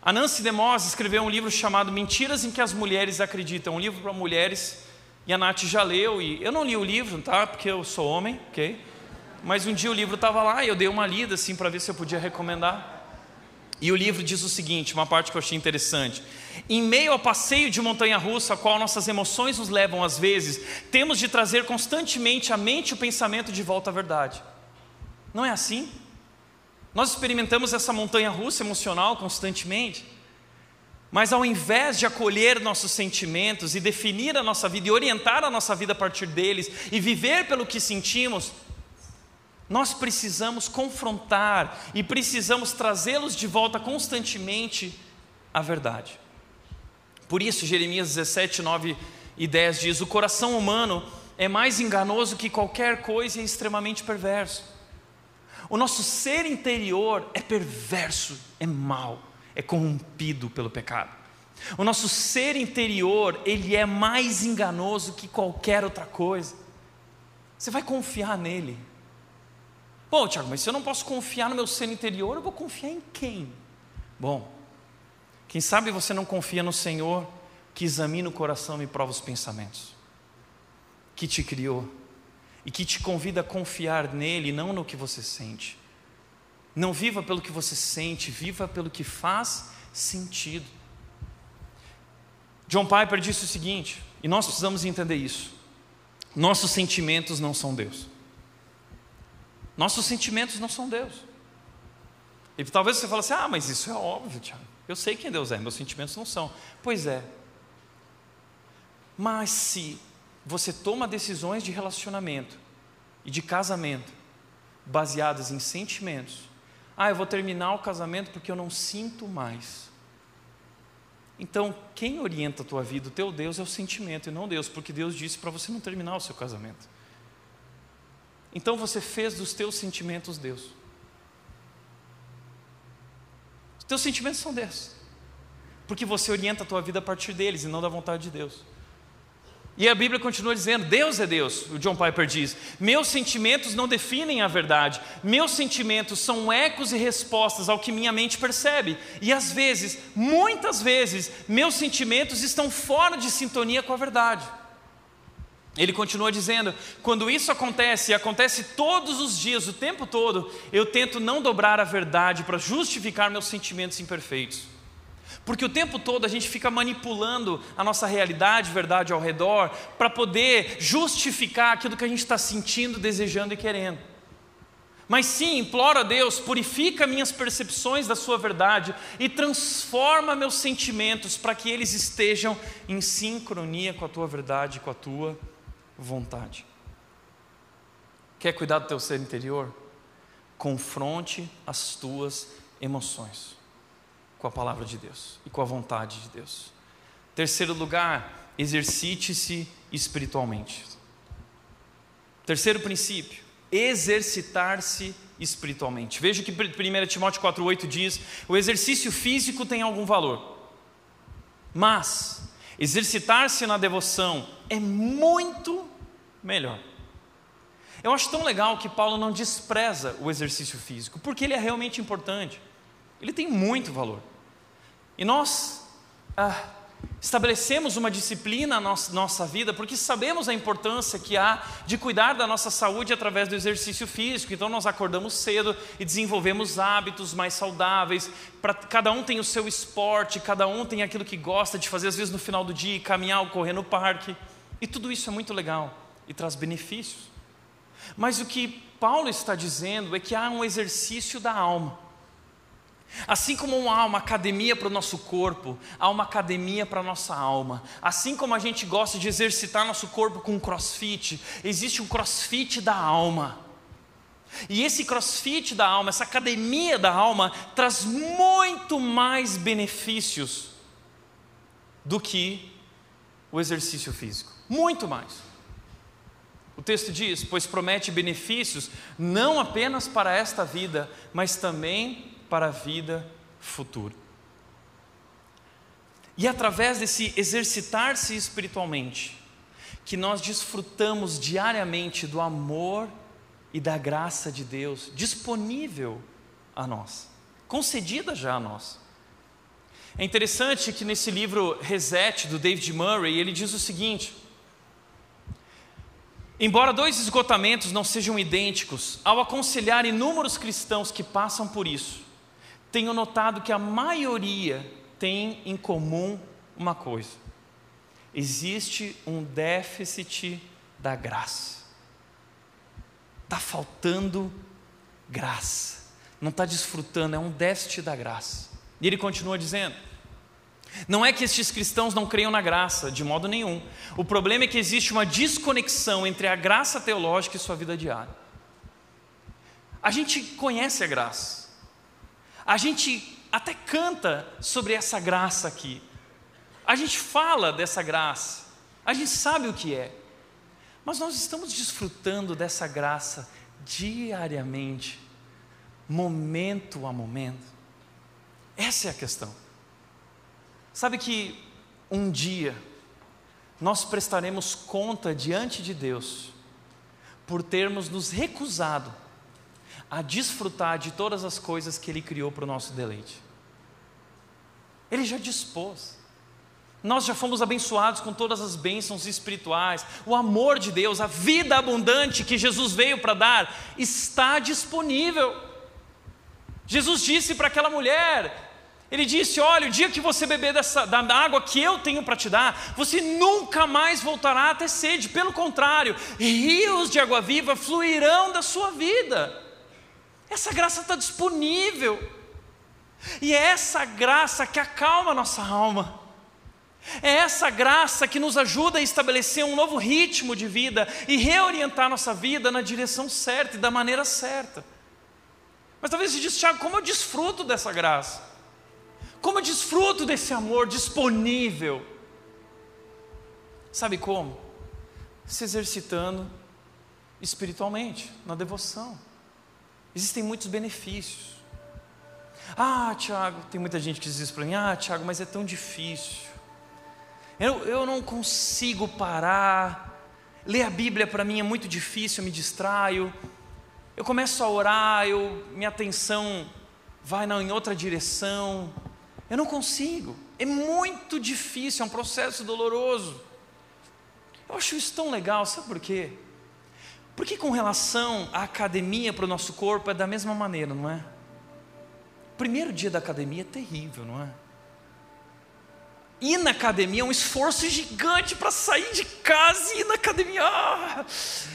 A Nancy DeMoss escreveu um livro chamado Mentiras em que as Mulheres Acreditam, um livro para mulheres, e a Nath já leu, e eu não li o livro, tá? Porque eu sou homem, ok? Mas um dia o livro estava lá e eu dei uma lida assim para ver se eu podia recomendar. E o livro diz o seguinte, uma parte que eu achei interessante. Em meio ao passeio de montanha-russa, a qual nossas emoções nos levam às vezes, temos de trazer constantemente a mente e o pensamento de volta à verdade. Não é assim? Nós experimentamos essa montanha-russa emocional constantemente, mas ao invés de acolher nossos sentimentos e definir a nossa vida e orientar a nossa vida a partir deles e viver pelo que sentimos, nós precisamos confrontar e precisamos trazê-los de volta constantemente à verdade. Por isso, Jeremias 17, 9 e 10 diz: O coração humano é mais enganoso que qualquer coisa e é extremamente perverso. O nosso ser interior é perverso, é mau, é corrompido pelo pecado. O nosso ser interior, ele é mais enganoso que qualquer outra coisa. Você vai confiar nele? Bom, Tiago, mas se eu não posso confiar no meu ser interior, eu vou confiar em quem? Bom, quem sabe você não confia no Senhor que examina o coração e prova os pensamentos, que te criou e que te convida a confiar nele, não no que você sente. Não viva pelo que você sente, viva pelo que faz sentido. John Piper disse o seguinte, e nós precisamos entender isso: nossos sentimentos não são Deus. Nossos sentimentos não são Deus. E talvez você fale assim: ah, mas isso é óbvio, Tiago. Eu sei quem Deus é, meus sentimentos não são. Pois é. Mas se você toma decisões de relacionamento e de casamento baseadas em sentimentos, ah, eu vou terminar o casamento porque eu não sinto mais. Então, quem orienta a tua vida, o teu Deus, é o sentimento e não Deus, porque Deus disse para você não terminar o seu casamento. Então você fez dos teus sentimentos Deus. Os teus sentimentos são Deus. Porque você orienta a tua vida a partir deles e não da vontade de Deus. E a Bíblia continua dizendo: Deus é Deus, o John Piper diz. Meus sentimentos não definem a verdade, meus sentimentos são ecos e respostas ao que minha mente percebe. E às vezes, muitas vezes, meus sentimentos estão fora de sintonia com a verdade. Ele continua dizendo: quando isso acontece, e acontece todos os dias, o tempo todo, eu tento não dobrar a verdade para justificar meus sentimentos imperfeitos. Porque o tempo todo a gente fica manipulando a nossa realidade, verdade ao redor, para poder justificar aquilo que a gente está sentindo, desejando e querendo. Mas sim, imploro a Deus, purifica minhas percepções da Sua verdade e transforma meus sentimentos para que eles estejam em sincronia com a Tua verdade, com a Tua vontade. Quer cuidar do teu ser interior? Confronte as tuas emoções com a palavra de Deus e com a vontade de Deus. Terceiro lugar, exercite-se espiritualmente. Terceiro princípio, exercitar-se espiritualmente. Veja que 1 Timóteo 4,8 diz: o exercício físico tem algum valor, mas exercitar-se na devoção é muito melhor. Eu acho tão legal que Paulo não despreza o exercício físico, porque ele é realmente importante, ele tem muito valor. E nós ah, estabelecemos uma disciplina na nossa, vida, porque sabemos a importância que há de cuidar da nossa saúde através do exercício físico. Então nós acordamos cedo e desenvolvemos hábitos mais saudáveis. Pra, cada um tem o seu esporte, cada um tem aquilo que gosta de fazer, às vezes no final do dia, caminhar ou correr no parque. E tudo isso é muito legal e traz benefícios. Mas o que Paulo está dizendo é que há um exercício da alma. Assim como há uma academia para o nosso corpo, há uma academia para a nossa alma. Assim como a gente gosta de exercitar nosso corpo com crossfit, existe um crossfit da alma. E esse crossfit da alma, essa academia da alma, traz muito mais benefícios do que o exercício físico. Muito mais. O texto diz: Pois promete benefícios não apenas para esta vida, mas também para a vida futura. E é através desse exercitar-se espiritualmente, que nós desfrutamos diariamente do amor e da graça de Deus disponível a nós, concedida já a nós. É interessante que nesse livro Reset do David Murray, ele diz o seguinte: Embora dois esgotamentos não sejam idênticos, ao aconselhar inúmeros cristãos que passam por isso, tenho notado que a maioria tem em comum uma coisa: existe um déficit da graça. Está faltando graça, não está desfrutando, é um déficit da graça. E ele continua dizendo: não é que estes cristãos não creiam na graça, de modo nenhum. O problema é que existe uma desconexão entre a graça teológica e sua vida diária. A gente conhece a graça, a gente até canta sobre essa graça aqui. A gente fala dessa graça. A gente sabe o que é. Mas nós estamos desfrutando dessa graça diariamente, momento a momento. Essa é a questão. Sabe que um dia nós prestaremos conta diante de Deus por termos nos recusado a desfrutar de todas as coisas que Ele criou para o nosso deleite. Ele já dispôs. Nós já fomos abençoados com todas as bênçãos espirituais. O amor de Deus, a vida abundante que Jesus veio para dar, está disponível. Jesus disse para aquela mulher: ele disse: Olha, o dia que você beber dessa, da água que eu tenho para te dar, você nunca mais voltará a ter sede. Pelo contrário, rios de água viva fluirão da sua vida. Essa graça está disponível. E é essa graça que acalma a nossa alma. É essa graça que nos ajuda a estabelecer um novo ritmo de vida e reorientar nossa vida na direção certa e da maneira certa. Mas talvez você diz, Tiago, como eu desfruto dessa graça? Como eu desfruto desse amor disponível? Sabe como? Se exercitando espiritualmente, na devoção. Existem muitos benefícios. Ah, Tiago, tem muita gente que diz isso para mim: Ah, Tiago, mas é tão difícil. Eu, eu não consigo parar. Ler a Bíblia para mim é muito difícil, eu me distraio. Eu começo a orar, eu, minha atenção vai em outra direção. Eu não consigo. É muito difícil, é um processo doloroso. Eu acho isso tão legal, sabe por quê? Porque com relação à academia para o nosso corpo é da mesma maneira, não é? O primeiro dia da academia é terrível, não é? Ir na academia é um esforço gigante para sair de casa e ir na academia. Ah,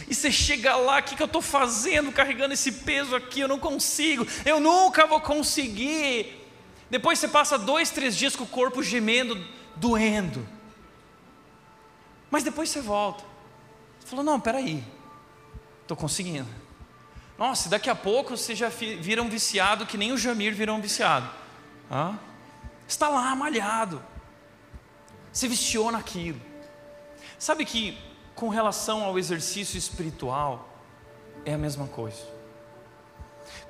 e você chega lá, o que, que eu estou fazendo carregando esse peso aqui? Eu não consigo, eu nunca vou conseguir. Depois você passa dois, três dias com o corpo gemendo, doendo. Mas depois você volta. Você falou: não, peraí, Estou conseguindo. Nossa, daqui a pouco você já vira um viciado que nem o Jamir virou um viciado. Ah? Está lá, malhado. Você viciou naquilo. Sabe que com relação ao exercício espiritual é a mesma coisa.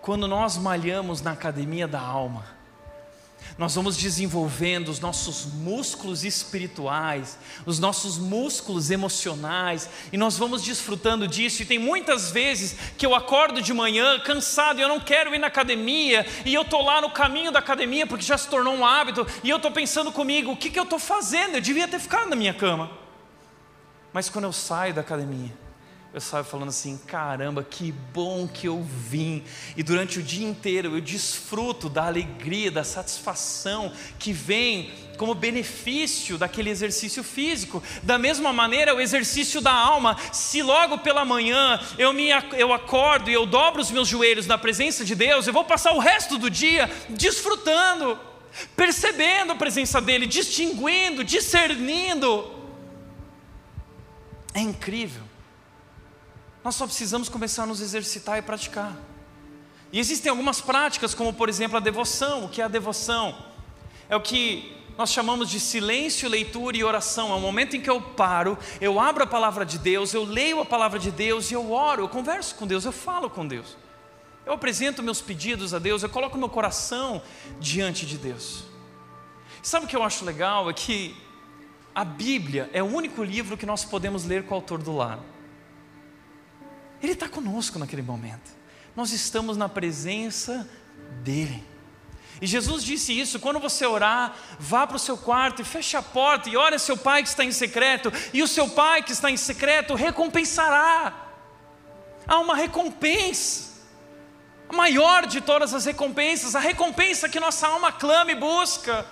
Quando nós malhamos na academia da alma, nós vamos desenvolvendo os nossos músculos espirituais, os nossos músculos emocionais, e nós vamos desfrutando disso. E tem muitas vezes que eu acordo de manhã cansado e eu não quero ir na academia, e eu estou lá no caminho da academia porque já se tornou um hábito, e eu estou pensando comigo: o que, que eu estou fazendo? Eu devia ter ficado na minha cama. Mas quando eu saio da academia, eu saio falando assim: caramba, que bom que eu vim. E durante o dia inteiro eu desfruto da alegria, da satisfação que vem como benefício daquele exercício físico. Da mesma maneira, o exercício da alma, se logo pela manhã eu, me, eu acordo e eu dobro os meus joelhos na presença de Deus, eu vou passar o resto do dia desfrutando, percebendo a presença dEle, distinguindo, discernindo. É incrível. Nós só precisamos começar a nos exercitar e praticar. E existem algumas práticas, como por exemplo a devoção. O que é a devoção? É o que nós chamamos de silêncio, leitura e oração. É o momento em que eu paro, eu abro a palavra de Deus, eu leio a palavra de Deus e eu oro, eu converso com Deus, eu falo com Deus. Eu apresento meus pedidos a Deus, eu coloco meu coração diante de Deus. Sabe o que eu acho legal? É que a Bíblia é o único livro que nós podemos ler com o autor do lado. Ele está conosco naquele momento. Nós estamos na presença dEle. E Jesus disse isso: quando você orar, vá para o seu quarto e feche a porta e ore seu pai que está em secreto, e o seu pai que está em secreto recompensará. Há uma recompensa, a maior de todas as recompensas, a recompensa que nossa alma clama e busca.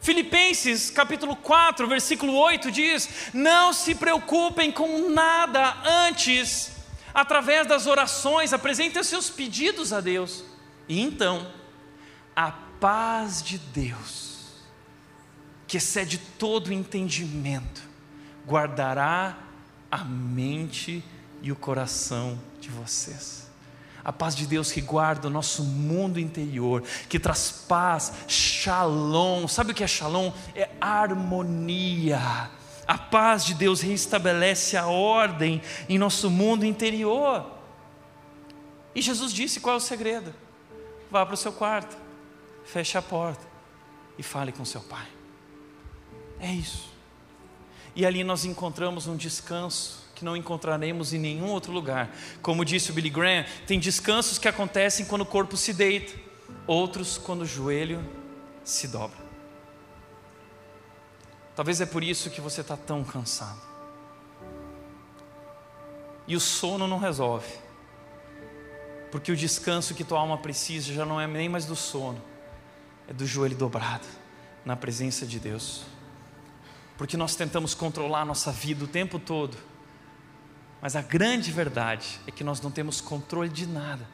Filipenses capítulo 4, versículo 8 diz: Não se preocupem com nada antes, através das orações, apresentem seus pedidos a Deus, e então, a paz de Deus, que excede todo entendimento, guardará a mente e o coração de vocês a paz de Deus que guarda o nosso mundo interior, que traz paz, shalom. Sabe o que é shalom? É harmonia. A paz de Deus reestabelece a ordem em nosso mundo interior. E Jesus disse qual é o segredo: vá para o seu quarto, feche a porta e fale com seu pai. É isso. E ali nós encontramos um descanso que não encontraremos em nenhum outro lugar. Como disse o Billy Graham, tem descansos que acontecem quando o corpo se deita, outros quando o joelho se dobra. Talvez é por isso que você está tão cansado. E o sono não resolve. Porque o descanso que tua alma precisa já não é nem mais do sono, é do joelho dobrado na presença de Deus. Porque nós tentamos controlar a nossa vida o tempo todo mas a grande verdade é que nós não temos controle de nada,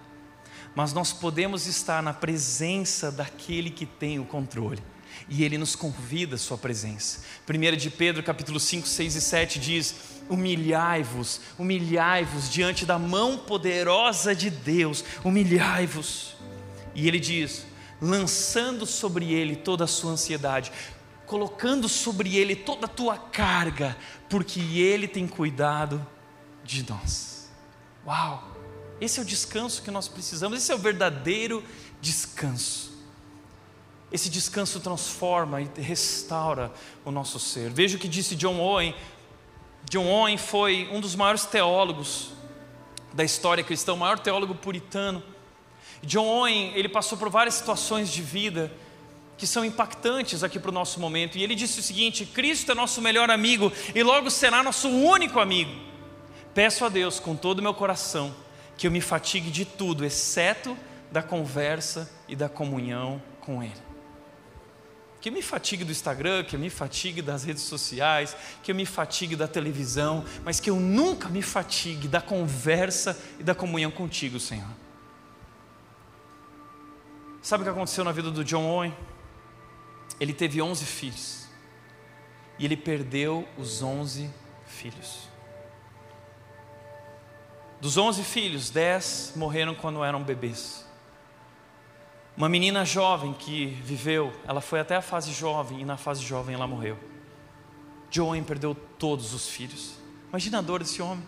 mas nós podemos estar na presença daquele que tem o controle. E ele nos convida à sua presença. 1 de Pedro, capítulo 5, 6 e 7 diz: Humilhai-vos, humilhai-vos diante da mão poderosa de Deus, humilhai-vos. E ele diz: lançando sobre ele toda a sua ansiedade, colocando sobre ele toda a tua carga, porque ele tem cuidado de nós. Uau! Esse é o descanso que nós precisamos, esse é o verdadeiro descanso. Esse descanso transforma e restaura o nosso ser. Veja o que disse John Owen. John Owen foi um dos maiores teólogos da história cristã, o maior teólogo puritano. John Owen, ele passou por várias situações de vida que são impactantes aqui para o nosso momento. E ele disse o seguinte: Cristo é nosso melhor amigo e logo será nosso único amigo. Peço a Deus com todo o meu coração que eu me fatigue de tudo, exceto da conversa e da comunhão com Ele. Que eu me fatigue do Instagram, que eu me fatigue das redes sociais, que eu me fatigue da televisão, mas que eu nunca me fatigue da conversa e da comunhão contigo, Senhor. Sabe o que aconteceu na vida do John Owen? Ele teve 11 filhos e ele perdeu os 11 filhos. Dos onze filhos, dez morreram quando eram bebês. Uma menina jovem que viveu, ela foi até a fase jovem e na fase jovem ela morreu. Joan perdeu todos os filhos. Imagina a dor desse homem.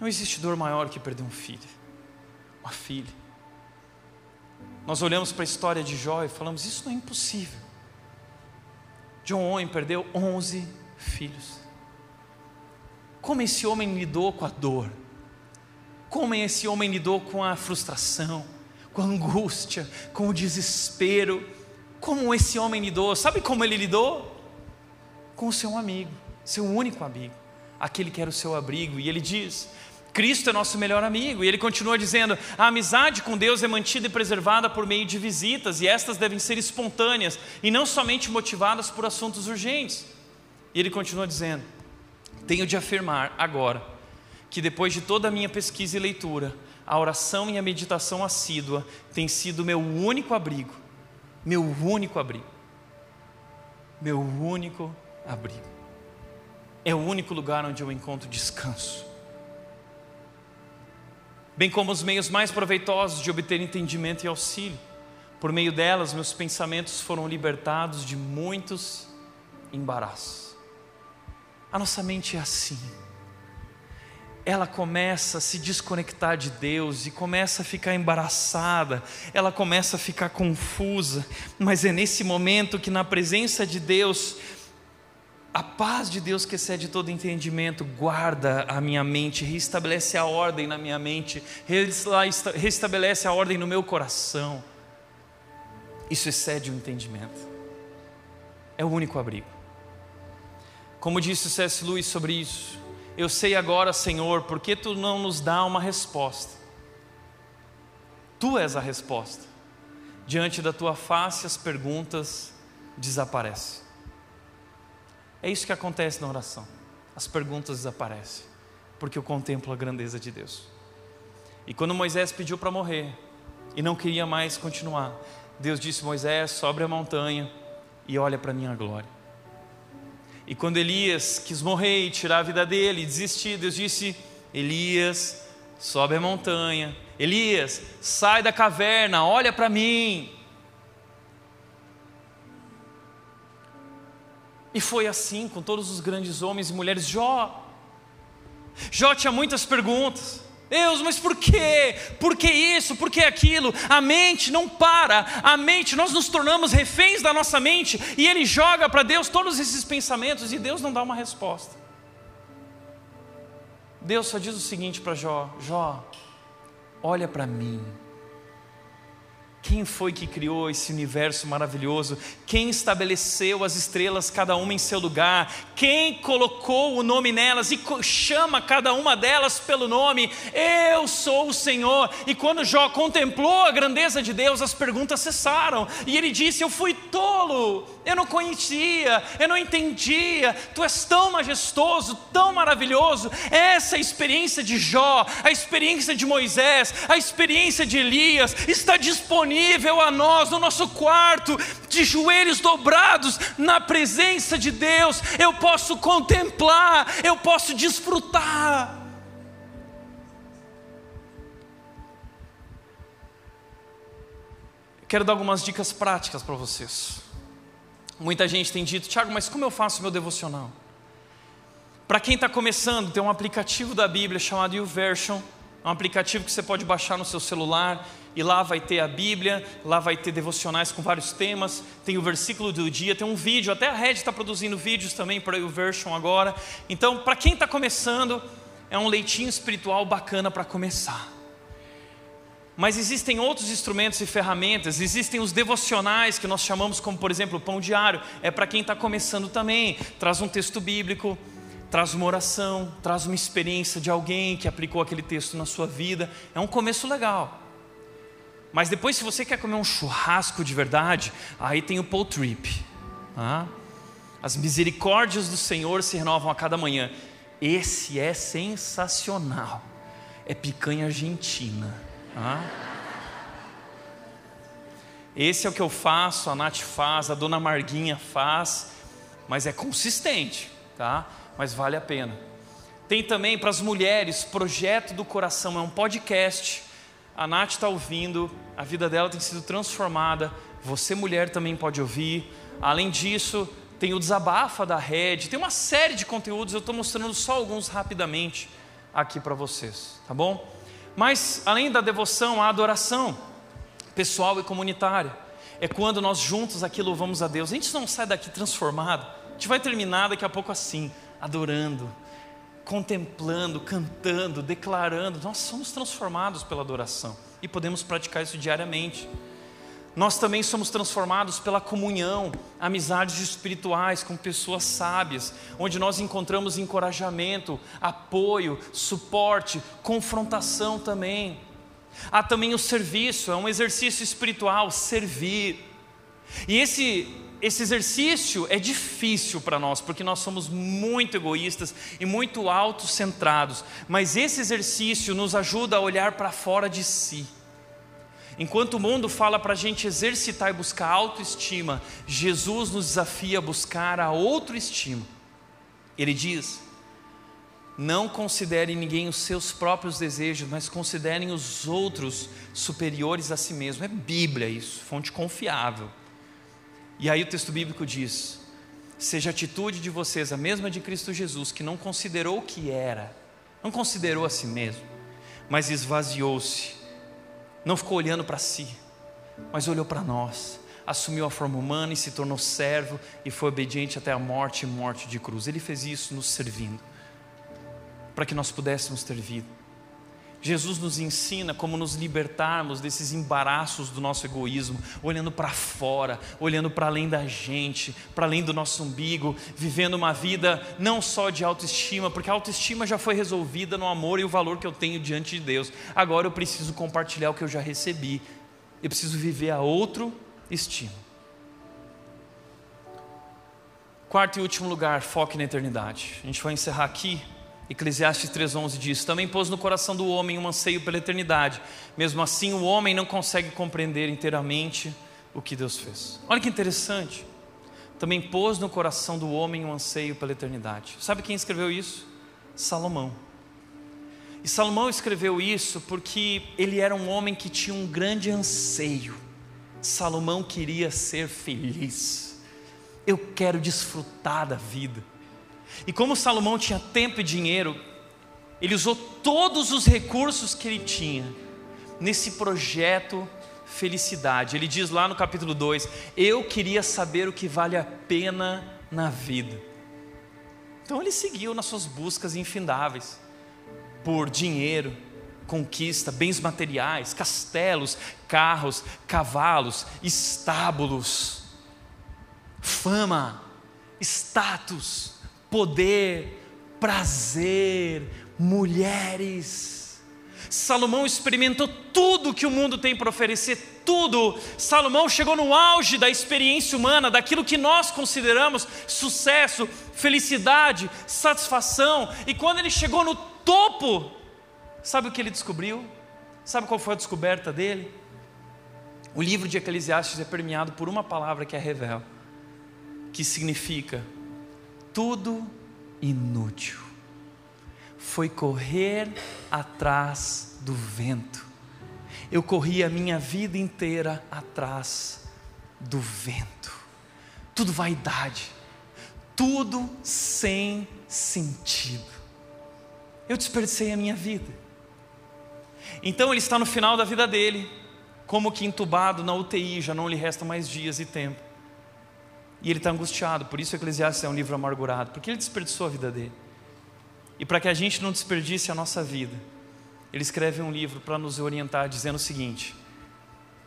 Não existe dor maior que perder um filho, uma filha. Nós olhamos para a história de Jó e falamos: Isso não é impossível. John Owen perdeu 11 filhos. Como esse homem lidou com a dor? Como esse homem lidou com a frustração, com a angústia, com o desespero. Como esse homem lidou? Sabe como ele lidou? Com o seu amigo, seu único amigo, aquele que era o seu abrigo. E ele diz: Cristo é nosso melhor amigo. E ele continua dizendo: a amizade com Deus é mantida e preservada por meio de visitas, e estas devem ser espontâneas e não somente motivadas por assuntos urgentes. E ele continua dizendo: tenho de afirmar agora que depois de toda a minha pesquisa e leitura, a oração e a meditação assídua tem sido meu único abrigo, meu único abrigo, meu único abrigo. É o único lugar onde eu encontro descanso bem como os meios mais proveitosos de obter entendimento e auxílio. Por meio delas, meus pensamentos foram libertados de muitos embaraços. A nossa mente é assim. Ela começa a se desconectar de Deus e começa a ficar embaraçada, ela começa a ficar confusa, mas é nesse momento que, na presença de Deus, a paz de Deus que excede todo entendimento guarda a minha mente, restabelece a ordem na minha mente, restabelece a ordem no meu coração. Isso excede o entendimento. É o único abrigo. Como disse C.S. Lewis sobre isso, eu sei agora, Senhor, porque tu não nos dá uma resposta. Tu és a resposta. Diante da tua face, as perguntas desaparecem. É isso que acontece na oração. As perguntas desaparecem, porque eu contemplo a grandeza de Deus. E quando Moisés pediu para morrer e não queria mais continuar, Deus disse: Moisés, sobe a montanha e olha para a minha glória. E quando Elias quis morrer e tirar a vida dele, desistir, Deus disse: Elias, sobe a montanha. Elias, sai da caverna, olha para mim. E foi assim com todos os grandes homens e mulheres. Jó. Jó tinha muitas perguntas. Deus, mas por quê? Por que isso? Por que aquilo? A mente não para. A mente, nós nos tornamos reféns da nossa mente e ele joga para Deus todos esses pensamentos e Deus não dá uma resposta. Deus só diz o seguinte para Jó: Jó, olha para mim. Quem foi que criou esse universo maravilhoso? Quem estabeleceu as estrelas, cada uma em seu lugar? Quem colocou o nome nelas e chama cada uma delas pelo nome? Eu sou o Senhor. E quando Jó contemplou a grandeza de Deus, as perguntas cessaram. E ele disse: Eu fui tolo, eu não conhecia, eu não entendia. Tu és tão majestoso, tão maravilhoso. Essa experiência de Jó, a experiência de Moisés, a experiência de Elias está disponível disponível a nós, no nosso quarto, de joelhos dobrados, na presença de Deus. Eu posso contemplar, eu posso desfrutar. Quero dar algumas dicas práticas para vocês. Muita gente tem dito, Tiago, mas como eu faço meu devocional? Para quem está começando, tem um aplicativo da Bíblia chamado YouVersion, é um aplicativo que você pode baixar no seu celular e lá vai ter a Bíblia, lá vai ter devocionais com vários temas, tem o versículo do dia, tem um vídeo, até a Red está produzindo vídeos também para o Version agora. Então, para quem está começando, é um leitinho espiritual bacana para começar. Mas existem outros instrumentos e ferramentas, existem os devocionais que nós chamamos como, por exemplo, o pão diário, é para quem está começando também, traz um texto bíblico, traz uma oração, traz uma experiência de alguém que aplicou aquele texto na sua vida, é um começo legal. Mas depois, se você quer comer um churrasco de verdade, aí tem o Paul Trip. Ah, as misericórdias do Senhor se renovam a cada manhã. Esse é sensacional. É picanha argentina. Ah. Esse é o que eu faço, a Nath faz, a dona Marguinha faz, mas é consistente, tá? Mas vale a pena. Tem também para as mulheres, Projeto do Coração, é um podcast a Nath está ouvindo, a vida dela tem sido transformada. Você, mulher, também pode ouvir. Além disso, tem o Desabafa da Rede, tem uma série de conteúdos, eu estou mostrando só alguns rapidamente aqui para vocês, tá bom? Mas, além da devoção, a adoração pessoal e comunitária. É quando nós juntos aqui louvamos a Deus. A gente não sai daqui transformado. A gente vai terminar daqui a pouco assim, adorando, contemplando, cantando, declarando, nós somos transformados pela adoração e podemos praticar isso diariamente. nós também somos transformados pela comunhão, amizades espirituais com pessoas sábias, onde nós encontramos encorajamento, apoio, suporte, confrontação também. Há também o serviço, é um exercício espiritual, servir. E esse, esse exercício é difícil para nós, porque nós somos muito egoístas e muito autocentrados, mas esse exercício nos ajuda a olhar para fora de si Enquanto o mundo fala para a gente exercitar e buscar autoestima, Jesus nos desafia a buscar a autoestima. Ele diz: não considerem ninguém os seus próprios desejos, mas considerem os outros superiores a si mesmo. É Bíblia isso, fonte confiável. E aí o texto bíblico diz: seja a atitude de vocês a mesma de Cristo Jesus, que não considerou o que era, não considerou a si mesmo, mas esvaziou-se não ficou olhando para si, mas olhou para nós, assumiu a forma humana e se tornou servo e foi obediente até a morte e morte de cruz. Ele fez isso nos servindo, para que nós pudéssemos ter vida. Jesus nos ensina como nos libertarmos desses embaraços do nosso egoísmo, olhando para fora, olhando para além da gente, para além do nosso umbigo, vivendo uma vida não só de autoestima, porque a autoestima já foi resolvida no amor e o valor que eu tenho diante de Deus. Agora eu preciso compartilhar o que eu já recebi. Eu preciso viver a outro estima. Quarto e último lugar, foque na eternidade. A gente vai encerrar aqui Eclesiastes 3,11 diz: Também pôs no coração do homem um anseio pela eternidade. Mesmo assim, o homem não consegue compreender inteiramente o que Deus fez. Olha que interessante. Também pôs no coração do homem um anseio pela eternidade. Sabe quem escreveu isso? Salomão. E Salomão escreveu isso porque ele era um homem que tinha um grande anseio. Salomão queria ser feliz. Eu quero desfrutar da vida. E como Salomão tinha tempo e dinheiro, ele usou todos os recursos que ele tinha nesse projeto felicidade. Ele diz lá no capítulo 2: Eu queria saber o que vale a pena na vida. Então ele seguiu nas suas buscas infindáveis por dinheiro, conquista, bens materiais, castelos, carros, cavalos, estábulos, fama, status poder, prazer, mulheres. Salomão experimentou tudo que o mundo tem para oferecer, tudo. Salomão chegou no auge da experiência humana, daquilo que nós consideramos sucesso, felicidade, satisfação. E quando ele chegou no topo, sabe o que ele descobriu? Sabe qual foi a descoberta dele? O livro de Eclesiastes é permeado por uma palavra que é revela, que significa tudo inútil. Foi correr atrás do vento. Eu corri a minha vida inteira atrás do vento. Tudo vaidade, tudo sem sentido. Eu desperdicei a minha vida. Então ele está no final da vida dele, como que entubado na UTI, já não lhe resta mais dias e tempo. E ele está angustiado, por isso Eclesiastes é um livro amargurado, porque ele desperdiçou a vida dele. E para que a gente não desperdice a nossa vida, ele escreve um livro para nos orientar, dizendo o seguinte: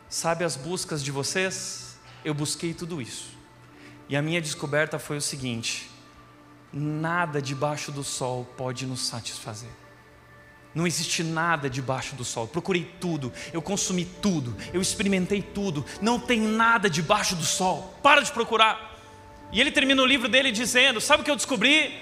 Sabe as buscas de vocês? Eu busquei tudo isso. E a minha descoberta foi o seguinte: nada debaixo do sol pode nos satisfazer. Não existe nada debaixo do sol. Procurei tudo, eu consumi tudo, eu experimentei tudo. Não tem nada debaixo do sol. Para de procurar. E ele termina o livro dele dizendo: Sabe o que eu descobri?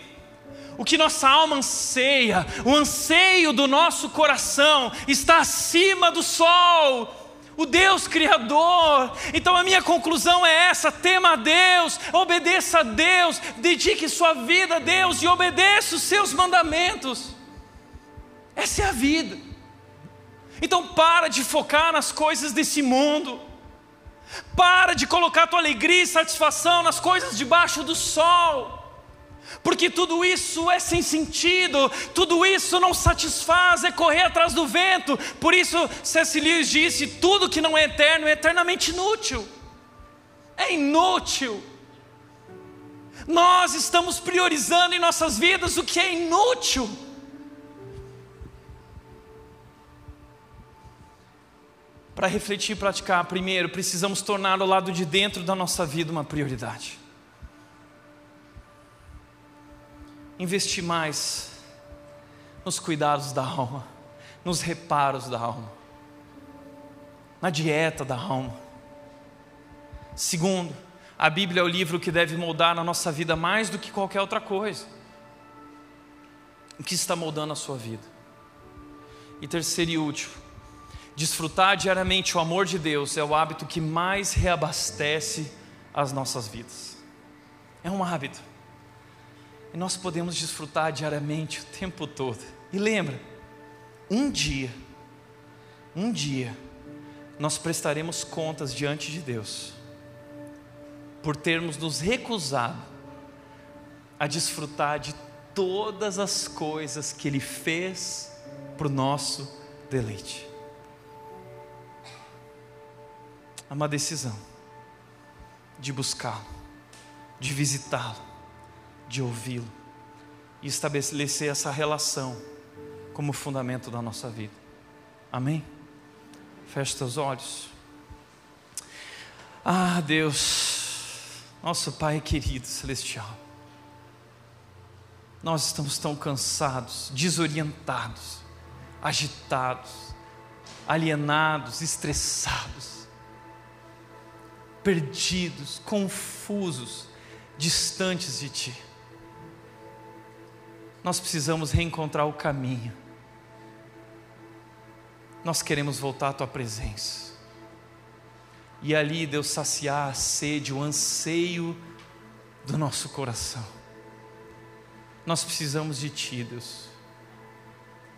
O que nossa alma anseia, o anseio do nosso coração está acima do sol o Deus Criador. Então a minha conclusão é essa: tema a Deus, obedeça a Deus, dedique sua vida a Deus e obedeça os seus mandamentos. Essa é a vida. Então para de focar nas coisas desse mundo. Para de colocar tua alegria e satisfação nas coisas debaixo do sol. Porque tudo isso é sem sentido, tudo isso não satisfaz, é correr atrás do vento. Por isso. Lewis disse: tudo que não é eterno é eternamente inútil. É inútil. Nós estamos priorizando em nossas vidas o que é para refletir e praticar, primeiro, precisamos tornar o lado de dentro da nossa vida uma prioridade. Investir mais nos cuidados da alma, nos reparos da alma, na dieta da alma. Segundo, a Bíblia é o livro que deve moldar a nossa vida mais do que qualquer outra coisa. O que está moldando a sua vida? E terceiro e último, desfrutar diariamente o amor de Deus é o hábito que mais reabastece as nossas vidas. É um hábito. E nós podemos desfrutar diariamente o tempo todo. E lembra, um dia, um dia, nós prestaremos contas diante de Deus por termos nos recusado a desfrutar de todas as coisas que Ele fez para o nosso deleite. É uma decisão de buscá-lo, de visitá-lo, de ouvi-lo e estabelecer essa relação como fundamento da nossa vida. Amém? Feche seus olhos. Ah, Deus, nosso Pai querido celestial, nós estamos tão cansados, desorientados, agitados, alienados, estressados, perdidos, confusos, distantes de Ti. Nós precisamos reencontrar o caminho. Nós queremos voltar à Tua presença. E ali, Deus, saciar a sede, o anseio do nosso coração. Nós precisamos de Ti, Deus.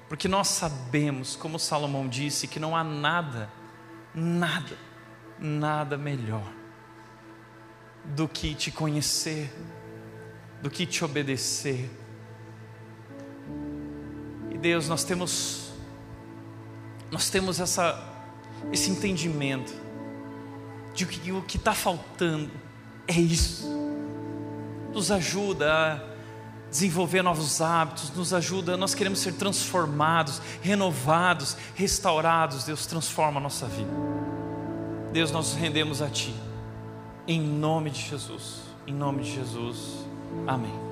Porque nós sabemos, como Salomão disse, que não há nada, nada, nada melhor do que te conhecer, do que te obedecer. E Deus, nós temos nós temos essa esse entendimento de que o que está faltando é isso. Nos ajuda a desenvolver novos hábitos, nos ajuda, nós queremos ser transformados, renovados, restaurados. Deus, transforma a nossa vida. Deus, nós nos rendemos a Ti, em nome de Jesus, em nome de Jesus, amém.